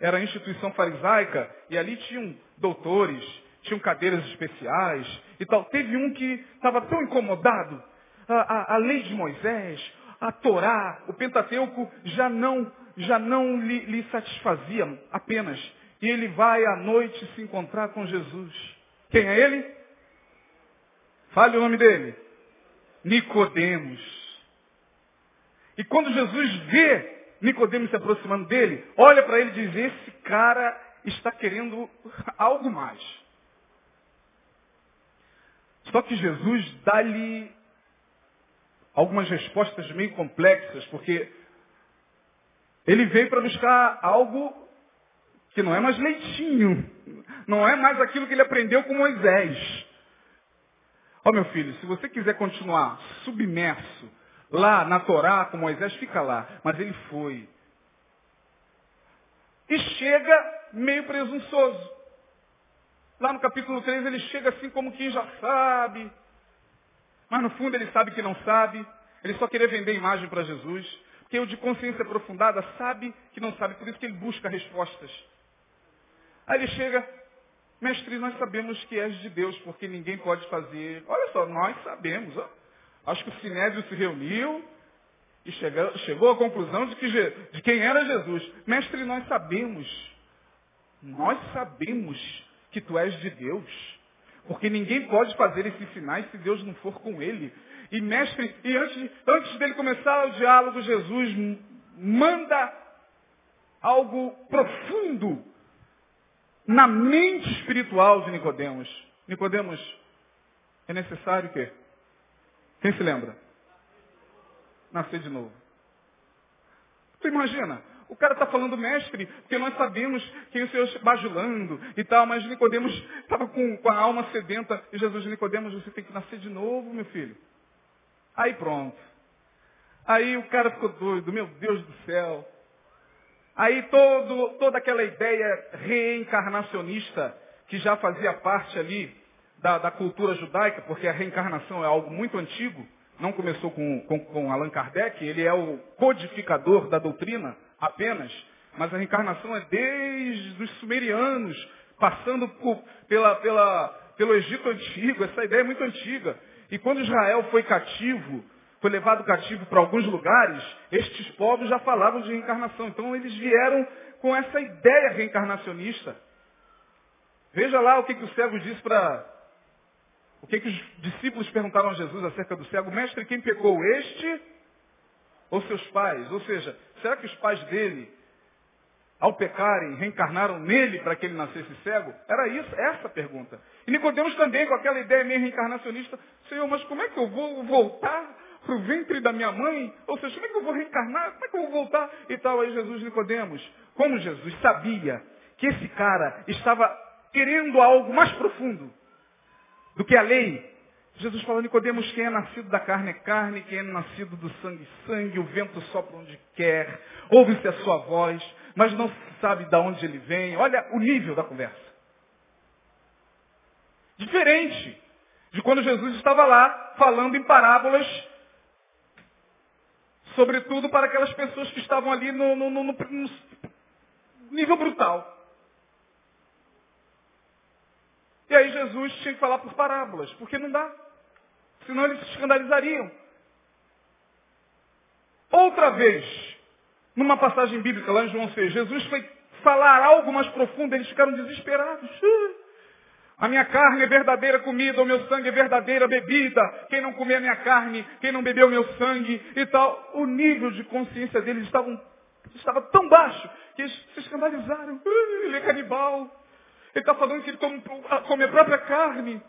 era a instituição farisaica, e ali tinham doutores, tinham cadeiras especiais e tal. Teve um que estava tão incomodado, a, a, a lei de Moisés, a Torá, o Pentateuco já não já não lhe, lhe satisfazia apenas. E ele vai à noite se encontrar com Jesus. Quem é ele? Fale o nome dele. Nicodemos. E quando Jesus vê Nicodemos se aproximando dele, olha para ele e diz, esse cara está querendo algo mais. Só que Jesus dá-lhe algumas respostas meio complexas, porque ele veio para buscar algo que não é mais leitinho, não é mais aquilo que ele aprendeu com Moisés. Ó oh, meu filho, se você quiser continuar submerso lá na Torá com Moisés, fica lá. Mas ele foi. E chega meio presunçoso. Lá no capítulo 3 ele chega assim como quem já sabe. Mas no fundo ele sabe que não sabe. Ele só queria vender imagem para Jesus. Porque o de consciência aprofundada sabe que não sabe, por isso que ele busca respostas. Aí ele chega, mestre, nós sabemos que és de Deus, porque ninguém pode fazer. Olha só, nós sabemos. Ó. Acho que o Sinédrio se reuniu e chegou, chegou à conclusão de, que, de quem era Jesus. Mestre, nós sabemos. Nós sabemos que tu és de Deus. Porque ninguém pode fazer esses sinais se Deus não for com ele. E mestre, e antes, antes dele começar o diálogo, Jesus manda algo profundo na mente espiritual de Nicodemos. Nicodemos, é necessário o quê? Quem se lembra? Nascer de novo. Tu imagina, o cara está falando mestre, porque nós sabemos quem o Senhor bajulando e tal, mas Nicodemos estava com, com a alma sedenta e Jesus, Nicodemos, você tem que nascer de novo, meu filho. Aí pronto. Aí o cara ficou doido, meu Deus do céu. Aí todo, toda aquela ideia reencarnacionista que já fazia parte ali da, da, cultura judaica, porque a reencarnação é algo muito antigo, não começou com, com, com Allan Kardec, ele é o codificador da doutrina apenas, mas a reencarnação é desde os sumerianos, passando por, pela, pela, pelo Egito Antigo, essa ideia é muito antiga. E quando Israel foi cativo, foi levado cativo para alguns lugares, estes povos já falavam de reencarnação. Então eles vieram com essa ideia reencarnacionista. Veja lá o que, que o cego disse para. O que, que os discípulos perguntaram a Jesus acerca do cego? Mestre, quem pecou? Este ou seus pais? Ou seja, será que os pais dele ao pecarem, reencarnaram nele para que ele nascesse cego? Era isso, essa a pergunta. E Nicodemos também, com aquela ideia meio reencarnacionista, Senhor, mas como é que eu vou voltar para o ventre da minha mãe? Ou seja, como é que eu vou reencarnar? Como é que eu vou voltar? E tal, aí Jesus Nicodemos. Como Jesus sabia que esse cara estava querendo algo mais profundo do que a lei, Jesus falou, Nicodemos, quem é nascido da carne é carne, quem é nascido do sangue, sangue, o vento sopra onde quer, ouve-se a sua voz, mas não se sabe de onde ele vem. Olha o nível da conversa. Diferente de quando Jesus estava lá falando em parábolas, sobretudo para aquelas pessoas que estavam ali no, no, no, no nível brutal. E aí Jesus tinha que falar por parábolas, porque não dá. Senão eles se escandalizariam. Outra vez, numa passagem bíblica lá em João 6, Jesus foi falar algo mais profundo, eles ficaram desesperados. A minha carne é verdadeira comida, o meu sangue é verdadeira bebida. Quem não comer a minha carne, quem não beber o meu sangue e tal. O nível de consciência deles estava, estava tão baixo que eles se escandalizaram. Ele é canibal. Ele está falando que ele come, come a própria carne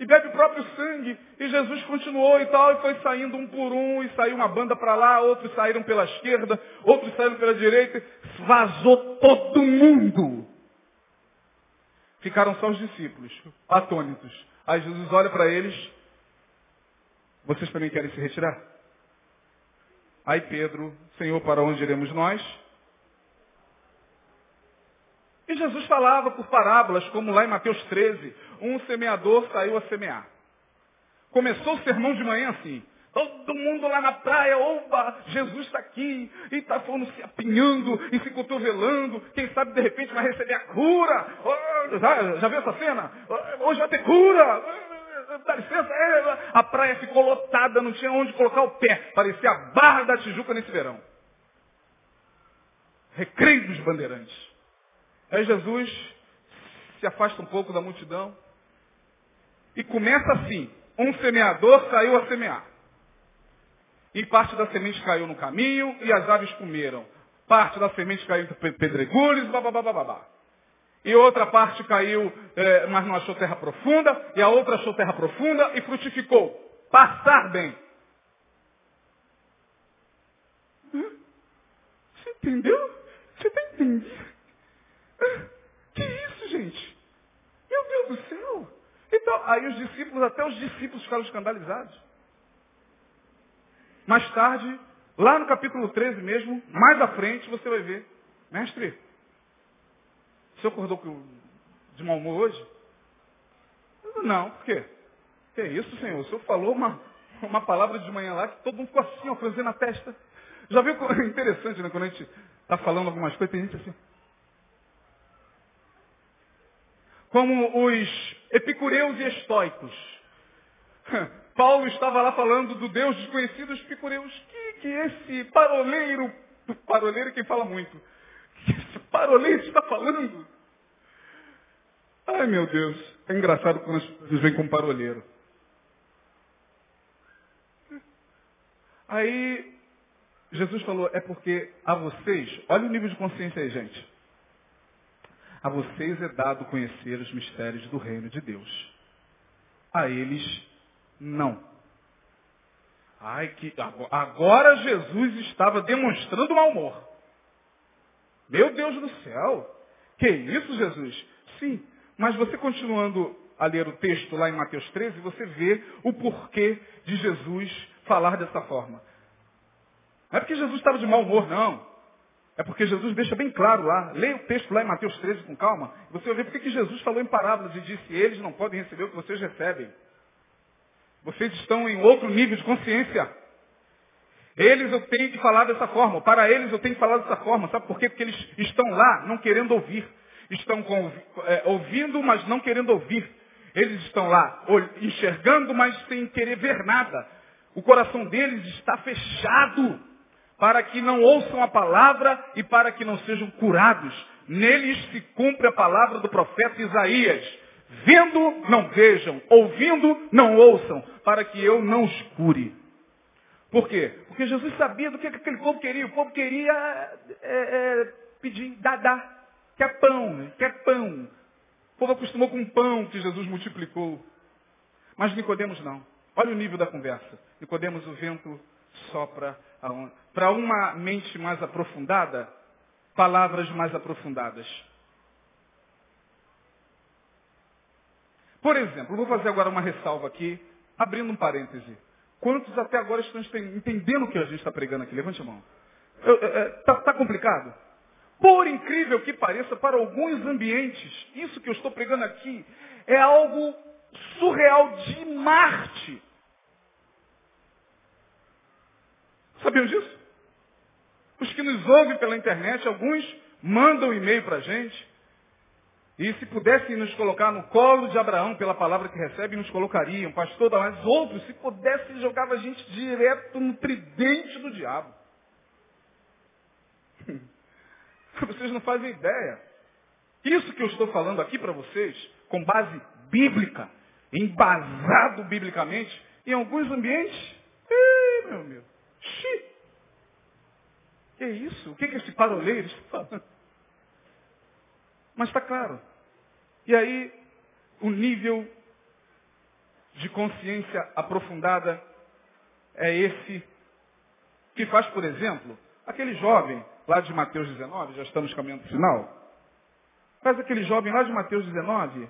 e bebe o próprio sangue. E Jesus continuou e tal, e foi saindo um por um, e saiu uma banda para lá, outros saíram pela esquerda, outros saíram pela direita, vazou todo mundo. Ficaram só os discípulos, atônitos. Aí Jesus olha para eles, vocês também querem se retirar? Aí Pedro, Senhor, para onde iremos nós? E Jesus falava por parábolas, como lá em Mateus 13, um semeador saiu a semear. Começou o sermão de manhã assim. Todo mundo lá na praia, opa, Jesus está aqui, e está falando se apinhando e se cotovelando. Quem sabe de repente vai receber a cura. Oh, já, já viu essa cena? Oh, hoje vai ter cura. Oh, dá licença. É, a praia ficou lotada, não tinha onde colocar o pé. Parecia a barra da Tijuca nesse verão. Recreio dos bandeirantes. Aí Jesus se afasta um pouco da multidão e começa assim. Um semeador saiu a semear. E parte da semente caiu no caminho e as aves comeram. Parte da semente caiu entre pedregulhos, babá. E outra parte caiu, é, mas não achou terra profunda. E a outra achou terra profunda e frutificou. Passar bem. Você entendeu? Você está entendendo? Que isso, gente? Meu Deus do céu! Então, aí os discípulos, até os discípulos ficaram escandalizados. Mais tarde, lá no capítulo 13 mesmo, mais à frente, você vai ver. Mestre, o senhor acordou de mau humor hoje? Não, por quê? Que é isso, senhor? O senhor falou uma, uma palavra de manhã lá que todo mundo ficou assim, ó, franzindo a testa. Já viu? É interessante, né? Quando a gente está falando algumas coisas, tem gente assim. como os epicureus e estoicos. (laughs) Paulo estava lá falando do Deus desconhecido, os epicureus. Que, que esse paroleiro, paroleiro é quem fala muito, que esse paroleiro está falando? Ai meu Deus, é engraçado quando as pessoas vêm com paroleiro. Aí Jesus falou, é porque a vocês, olha o nível de consciência aí, gente. A vocês é dado conhecer os mistérios do reino de Deus. A eles, não. Ai, que agora Jesus estava demonstrando mau humor. Meu Deus do céu! Que isso, Jesus? Sim, mas você continuando a ler o texto lá em Mateus 13, você vê o porquê de Jesus falar dessa forma. Não é porque Jesus estava de mau humor, não. É porque Jesus deixa bem claro lá. Leia o texto lá em Mateus 13 com calma. Você vai ver porque que Jesus falou em parábolas e disse, eles não podem receber o que vocês recebem. Vocês estão em outro nível de consciência. Eles eu tenho que falar dessa forma. Para eles eu tenho que falar dessa forma. Sabe por quê? Porque eles estão lá não querendo ouvir. Estão com, é, ouvindo, mas não querendo ouvir. Eles estão lá enxergando, mas sem querer ver nada. O coração deles está fechado para que não ouçam a palavra e para que não sejam curados. Neles se cumpre a palavra do profeta Isaías. Vendo, não vejam. Ouvindo, não ouçam. Para que eu não os cure. Por quê? Porque Jesus sabia do que aquele povo queria. O povo queria é, é, pedir dadá. Quer pão, né? quer pão. O povo acostumou com pão que Jesus multiplicou. Mas Nicodemos não. Olha o nível da conversa. Nicodemos, o vento sopra para uma mente mais aprofundada, palavras mais aprofundadas. Por exemplo, vou fazer agora uma ressalva aqui, abrindo um parêntese. Quantos até agora estão entendendo o que a gente está pregando aqui? Levante a mão. Está tá complicado? Por incrível que pareça, para alguns ambientes, isso que eu estou pregando aqui é algo surreal de Marte. Sabiam disso? Os que nos ouvem pela internet, alguns mandam e-mail para a gente. E se pudessem nos colocar no colo de Abraão pela palavra que recebe, nos colocariam. Pastor, mas outros, se pudessem, jogava a gente direto no tridente do diabo. (laughs) Vocês não fazem ideia. Isso que eu estou falando aqui para vocês, com base bíblica, embasado biblicamente, em alguns ambientes, ih, meu amigo, xi. Que isso? O que, que esse paroleiro está falando? Mas está claro. E aí, o nível de consciência aprofundada é esse que faz, por exemplo, aquele jovem lá de Mateus 19, já estamos caminhando para o final, faz aquele jovem lá de Mateus 19,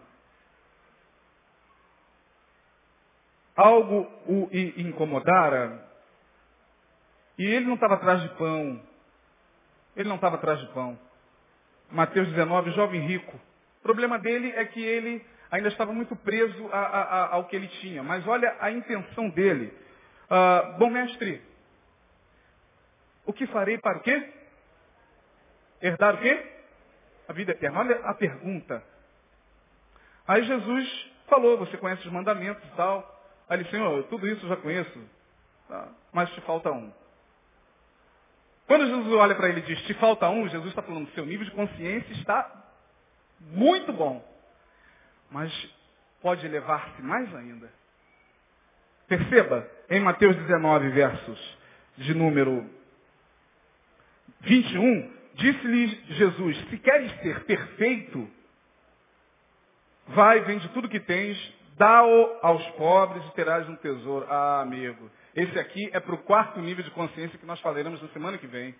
algo o incomodara, e ele não estava atrás de pão, ele não estava atrás de pão. Mateus 19, jovem rico. O problema dele é que ele ainda estava muito preso a, a, a, ao que ele tinha. Mas olha a intenção dele. Uh, bom mestre, o que farei para o quê? Herdar o quê? A vida eterna. Olha a pergunta. Aí Jesus falou, você conhece os mandamentos e tal. Aí ele, Senhor, tudo isso eu já conheço, tá? mas te falta um. Quando Jesus olha para ele e diz, te falta um, Jesus está falando, seu nível de consciência está muito bom. Mas pode elevar-se mais ainda. Perceba, em Mateus 19, versos de número 21, disse-lhe Jesus, se queres ser perfeito, vai, vende tudo que tens, dá-o aos pobres e terás um tesouro. Ah, amigo, esse aqui é para o quarto nível de consciência que nós falaremos na semana que vem.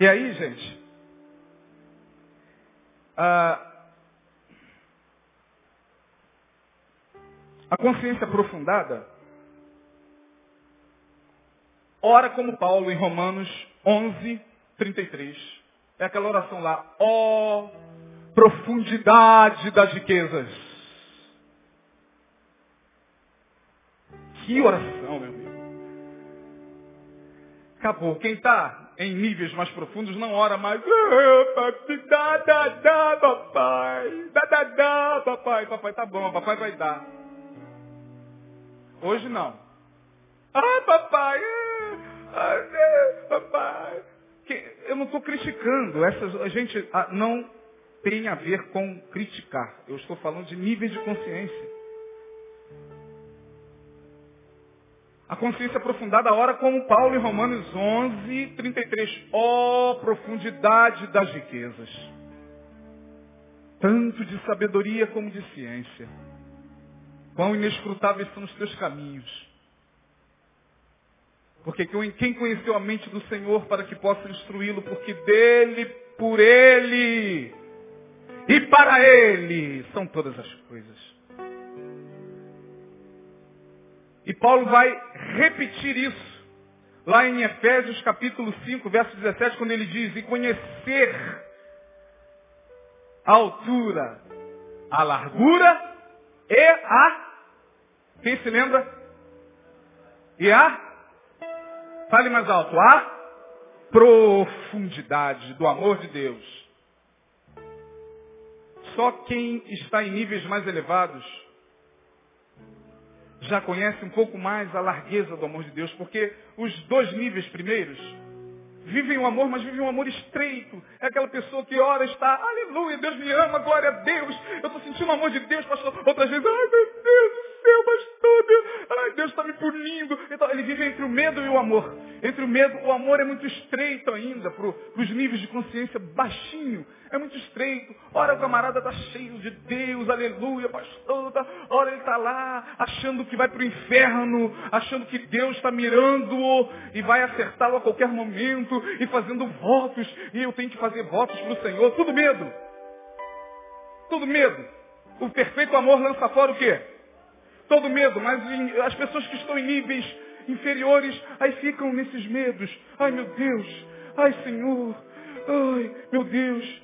E aí, gente, a, a consciência aprofundada ora como Paulo em Romanos 11, 33. É aquela oração lá, ó oh, profundidade das riquezas Que oração, meu amigo. Acabou. Quem está em níveis mais profundos não ora mais. Dá, dá, dá, papai. Dá, dá, dá, papai. Papai tá bom, papai vai dar. Hoje não. Ah, papai. Ah, papai. Eu não estou criticando. Essas, a gente ah, não tem a ver com criticar. Eu estou falando de níveis de consciência. A consciência aprofundada ora como Paulo em Romanos 11, 33. Ó oh, profundidade das riquezas. Tanto de sabedoria como de ciência. Quão inescrutáveis são os teus caminhos. Porque quem conheceu a mente do Senhor para que possa instruí-lo, porque dele, por ele e para ele são todas as coisas. E Paulo vai repetir isso lá em Efésios capítulo 5, verso 17, quando ele diz, e conhecer a altura, a largura e a. Quem se lembra? E a. Fale mais alto. A profundidade do amor de Deus. Só quem está em níveis mais elevados já conhece um pouco mais a largueza do amor de Deus, porque os dois níveis primeiros vivem o amor, mas vivem um amor estreito. É aquela pessoa que ora está, aleluia, Deus me ama, glória a Deus. Eu estou sentindo o amor de Deus, pastor. Outras vezes, ai meu Deus pastor, Deus, ai, Deus está me punindo. Então, ele vive entre o medo e o amor. Entre o medo, o amor é muito estreito ainda, para os níveis de consciência baixinho. É muito estreito. Ora, o camarada está cheio de Deus, aleluia, pastor. Tá, ora, ele está lá, achando que vai para o inferno, achando que Deus está mirando-o e vai acertá-lo a qualquer momento, e fazendo votos, e eu tenho que fazer votos para o Senhor. Tudo medo. Tudo medo. O perfeito amor lança fora o quê? Todo medo, mas as pessoas que estão em níveis inferiores, aí ficam nesses medos. Ai meu Deus, ai Senhor, ai meu Deus,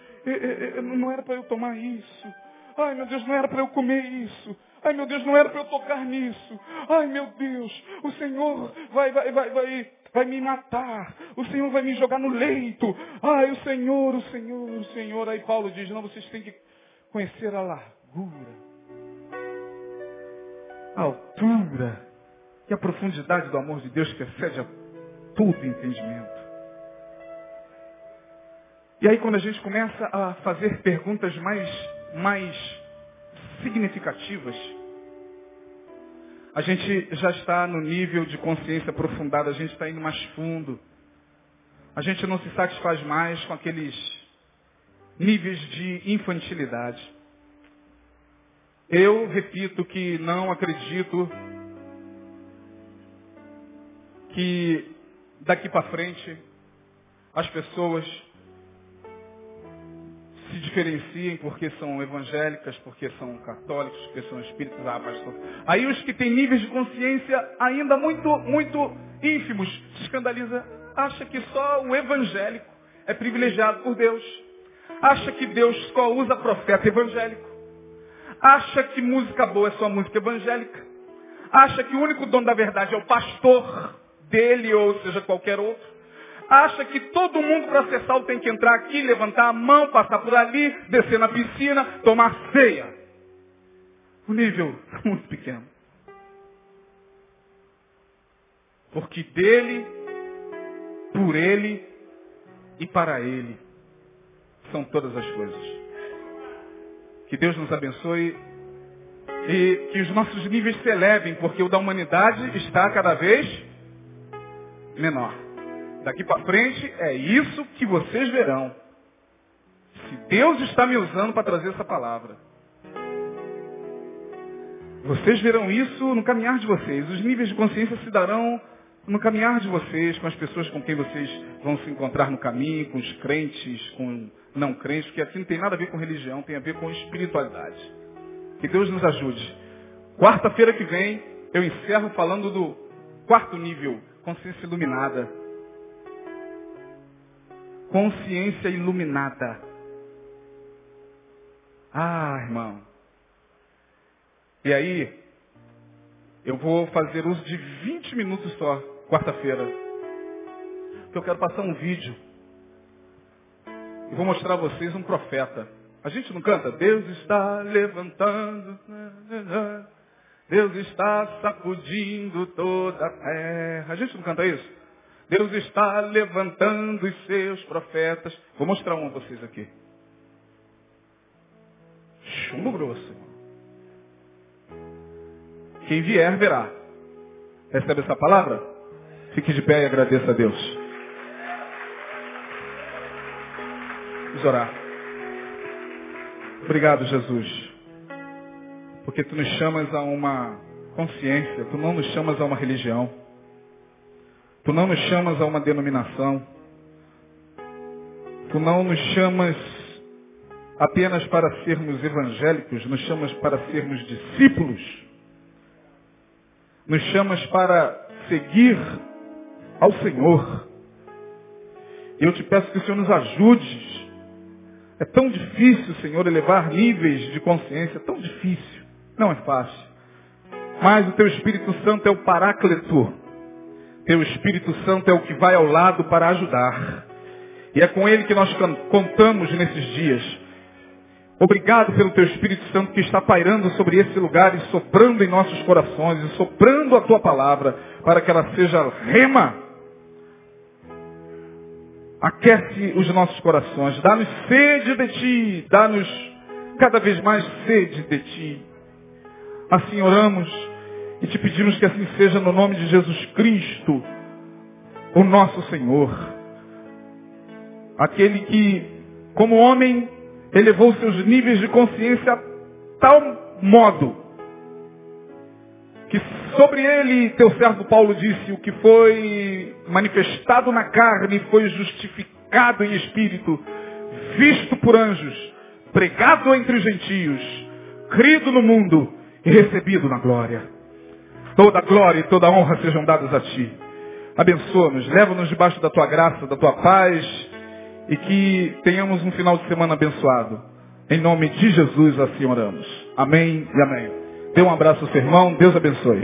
não era para eu tomar isso. Ai meu Deus, não era para eu comer isso. Ai meu Deus, não era para eu tocar nisso. Ai meu Deus, o Senhor vai, vai, vai, vai, vai me matar. O Senhor vai me jogar no leito. Ai o Senhor, o Senhor, o Senhor. Aí Paulo diz, não, vocês têm que conhecer a largura, a altura e a profundidade do amor de Deus que excede a todo entendimento. E aí quando a gente começa a fazer perguntas mais, mais significativas, a gente já está no nível de consciência aprofundada, a gente está indo mais fundo. A gente não se satisfaz mais com aqueles níveis de infantilidade. Eu repito que não acredito que daqui para frente as pessoas se diferenciem porque são evangélicas, porque são católicos, porque são espíritos, ah, pastor. Aí os que têm níveis de consciência ainda muito, muito ínfimos se escandaliza, acha que só o evangélico é privilegiado por Deus. Acha que Deus só usa profeta evangélico, acha que música boa é só música evangélica, acha que o único dono da verdade é o pastor dele ou seja qualquer outro, acha que todo mundo para ser salvo tem que entrar aqui, levantar a mão, passar por ali, descer na piscina, tomar ceia. O nível é (laughs) muito pequeno. Porque dele, por ele e para ele são todas as coisas. Que Deus nos abençoe e que os nossos níveis se elevem, porque o da humanidade está cada vez menor. Daqui para frente é isso que vocês verão. Se Deus está me usando para trazer essa palavra. Vocês verão isso no caminhar de vocês. Os níveis de consciência se darão no caminhar de vocês, com as pessoas com quem vocês vão se encontrar no caminho, com os crentes, com não crentes, porque aqui não tem nada a ver com religião, tem a ver com espiritualidade. Que Deus nos ajude. Quarta-feira que vem, eu encerro falando do quarto nível, consciência iluminada. Consciência iluminada. Ah, irmão. E aí, eu vou fazer uso de 20 minutos só, quarta-feira. Porque eu quero passar um vídeo e vou mostrar a vocês um profeta. A gente não canta? Deus está levantando, Deus está sacudindo toda a terra. A gente não canta isso? Deus está levantando os seus profetas. Vou mostrar um a vocês aqui. Chumbo grosso. Quem vier verá. Recebe essa palavra? Fique de pé e agradeça a Deus. Orar. Obrigado, Jesus. Porque tu nos chamas a uma consciência, tu não nos chamas a uma religião. Tu não nos chamas a uma denominação. Tu não nos chamas apenas para sermos evangélicos, nos chamas para sermos discípulos. Nos chamas para seguir ao Senhor. Eu te peço que o Senhor nos ajude é tão difícil, Senhor, elevar níveis de consciência, é tão difícil. Não é fácil. Mas o teu Espírito Santo é o paráclito. Teu Espírito Santo é o que vai ao lado para ajudar. E é com ele que nós contamos nesses dias. Obrigado pelo teu Espírito Santo que está pairando sobre esse lugar e soprando em nossos corações, e soprando a tua palavra, para que ela seja rema Aquece os nossos corações. Dá-nos sede de Ti. Dá-nos cada vez mais sede de Ti. Assim oramos E te pedimos que assim seja no nome de Jesus Cristo, o nosso Senhor. Aquele que, como homem, elevou seus níveis de consciência a tal modo que sobre ele, teu servo Paulo disse, o que foi manifestado na carne foi justificado em espírito, visto por anjos, pregado entre os gentios, crido no mundo e recebido na glória. Toda glória e toda honra sejam dadas a ti. Abençoa-nos, leva-nos debaixo da tua graça, da tua paz e que tenhamos um final de semana abençoado. Em nome de Jesus assim oramos. Amém e amém. Dê um abraço ao seu irmão, Deus abençoe.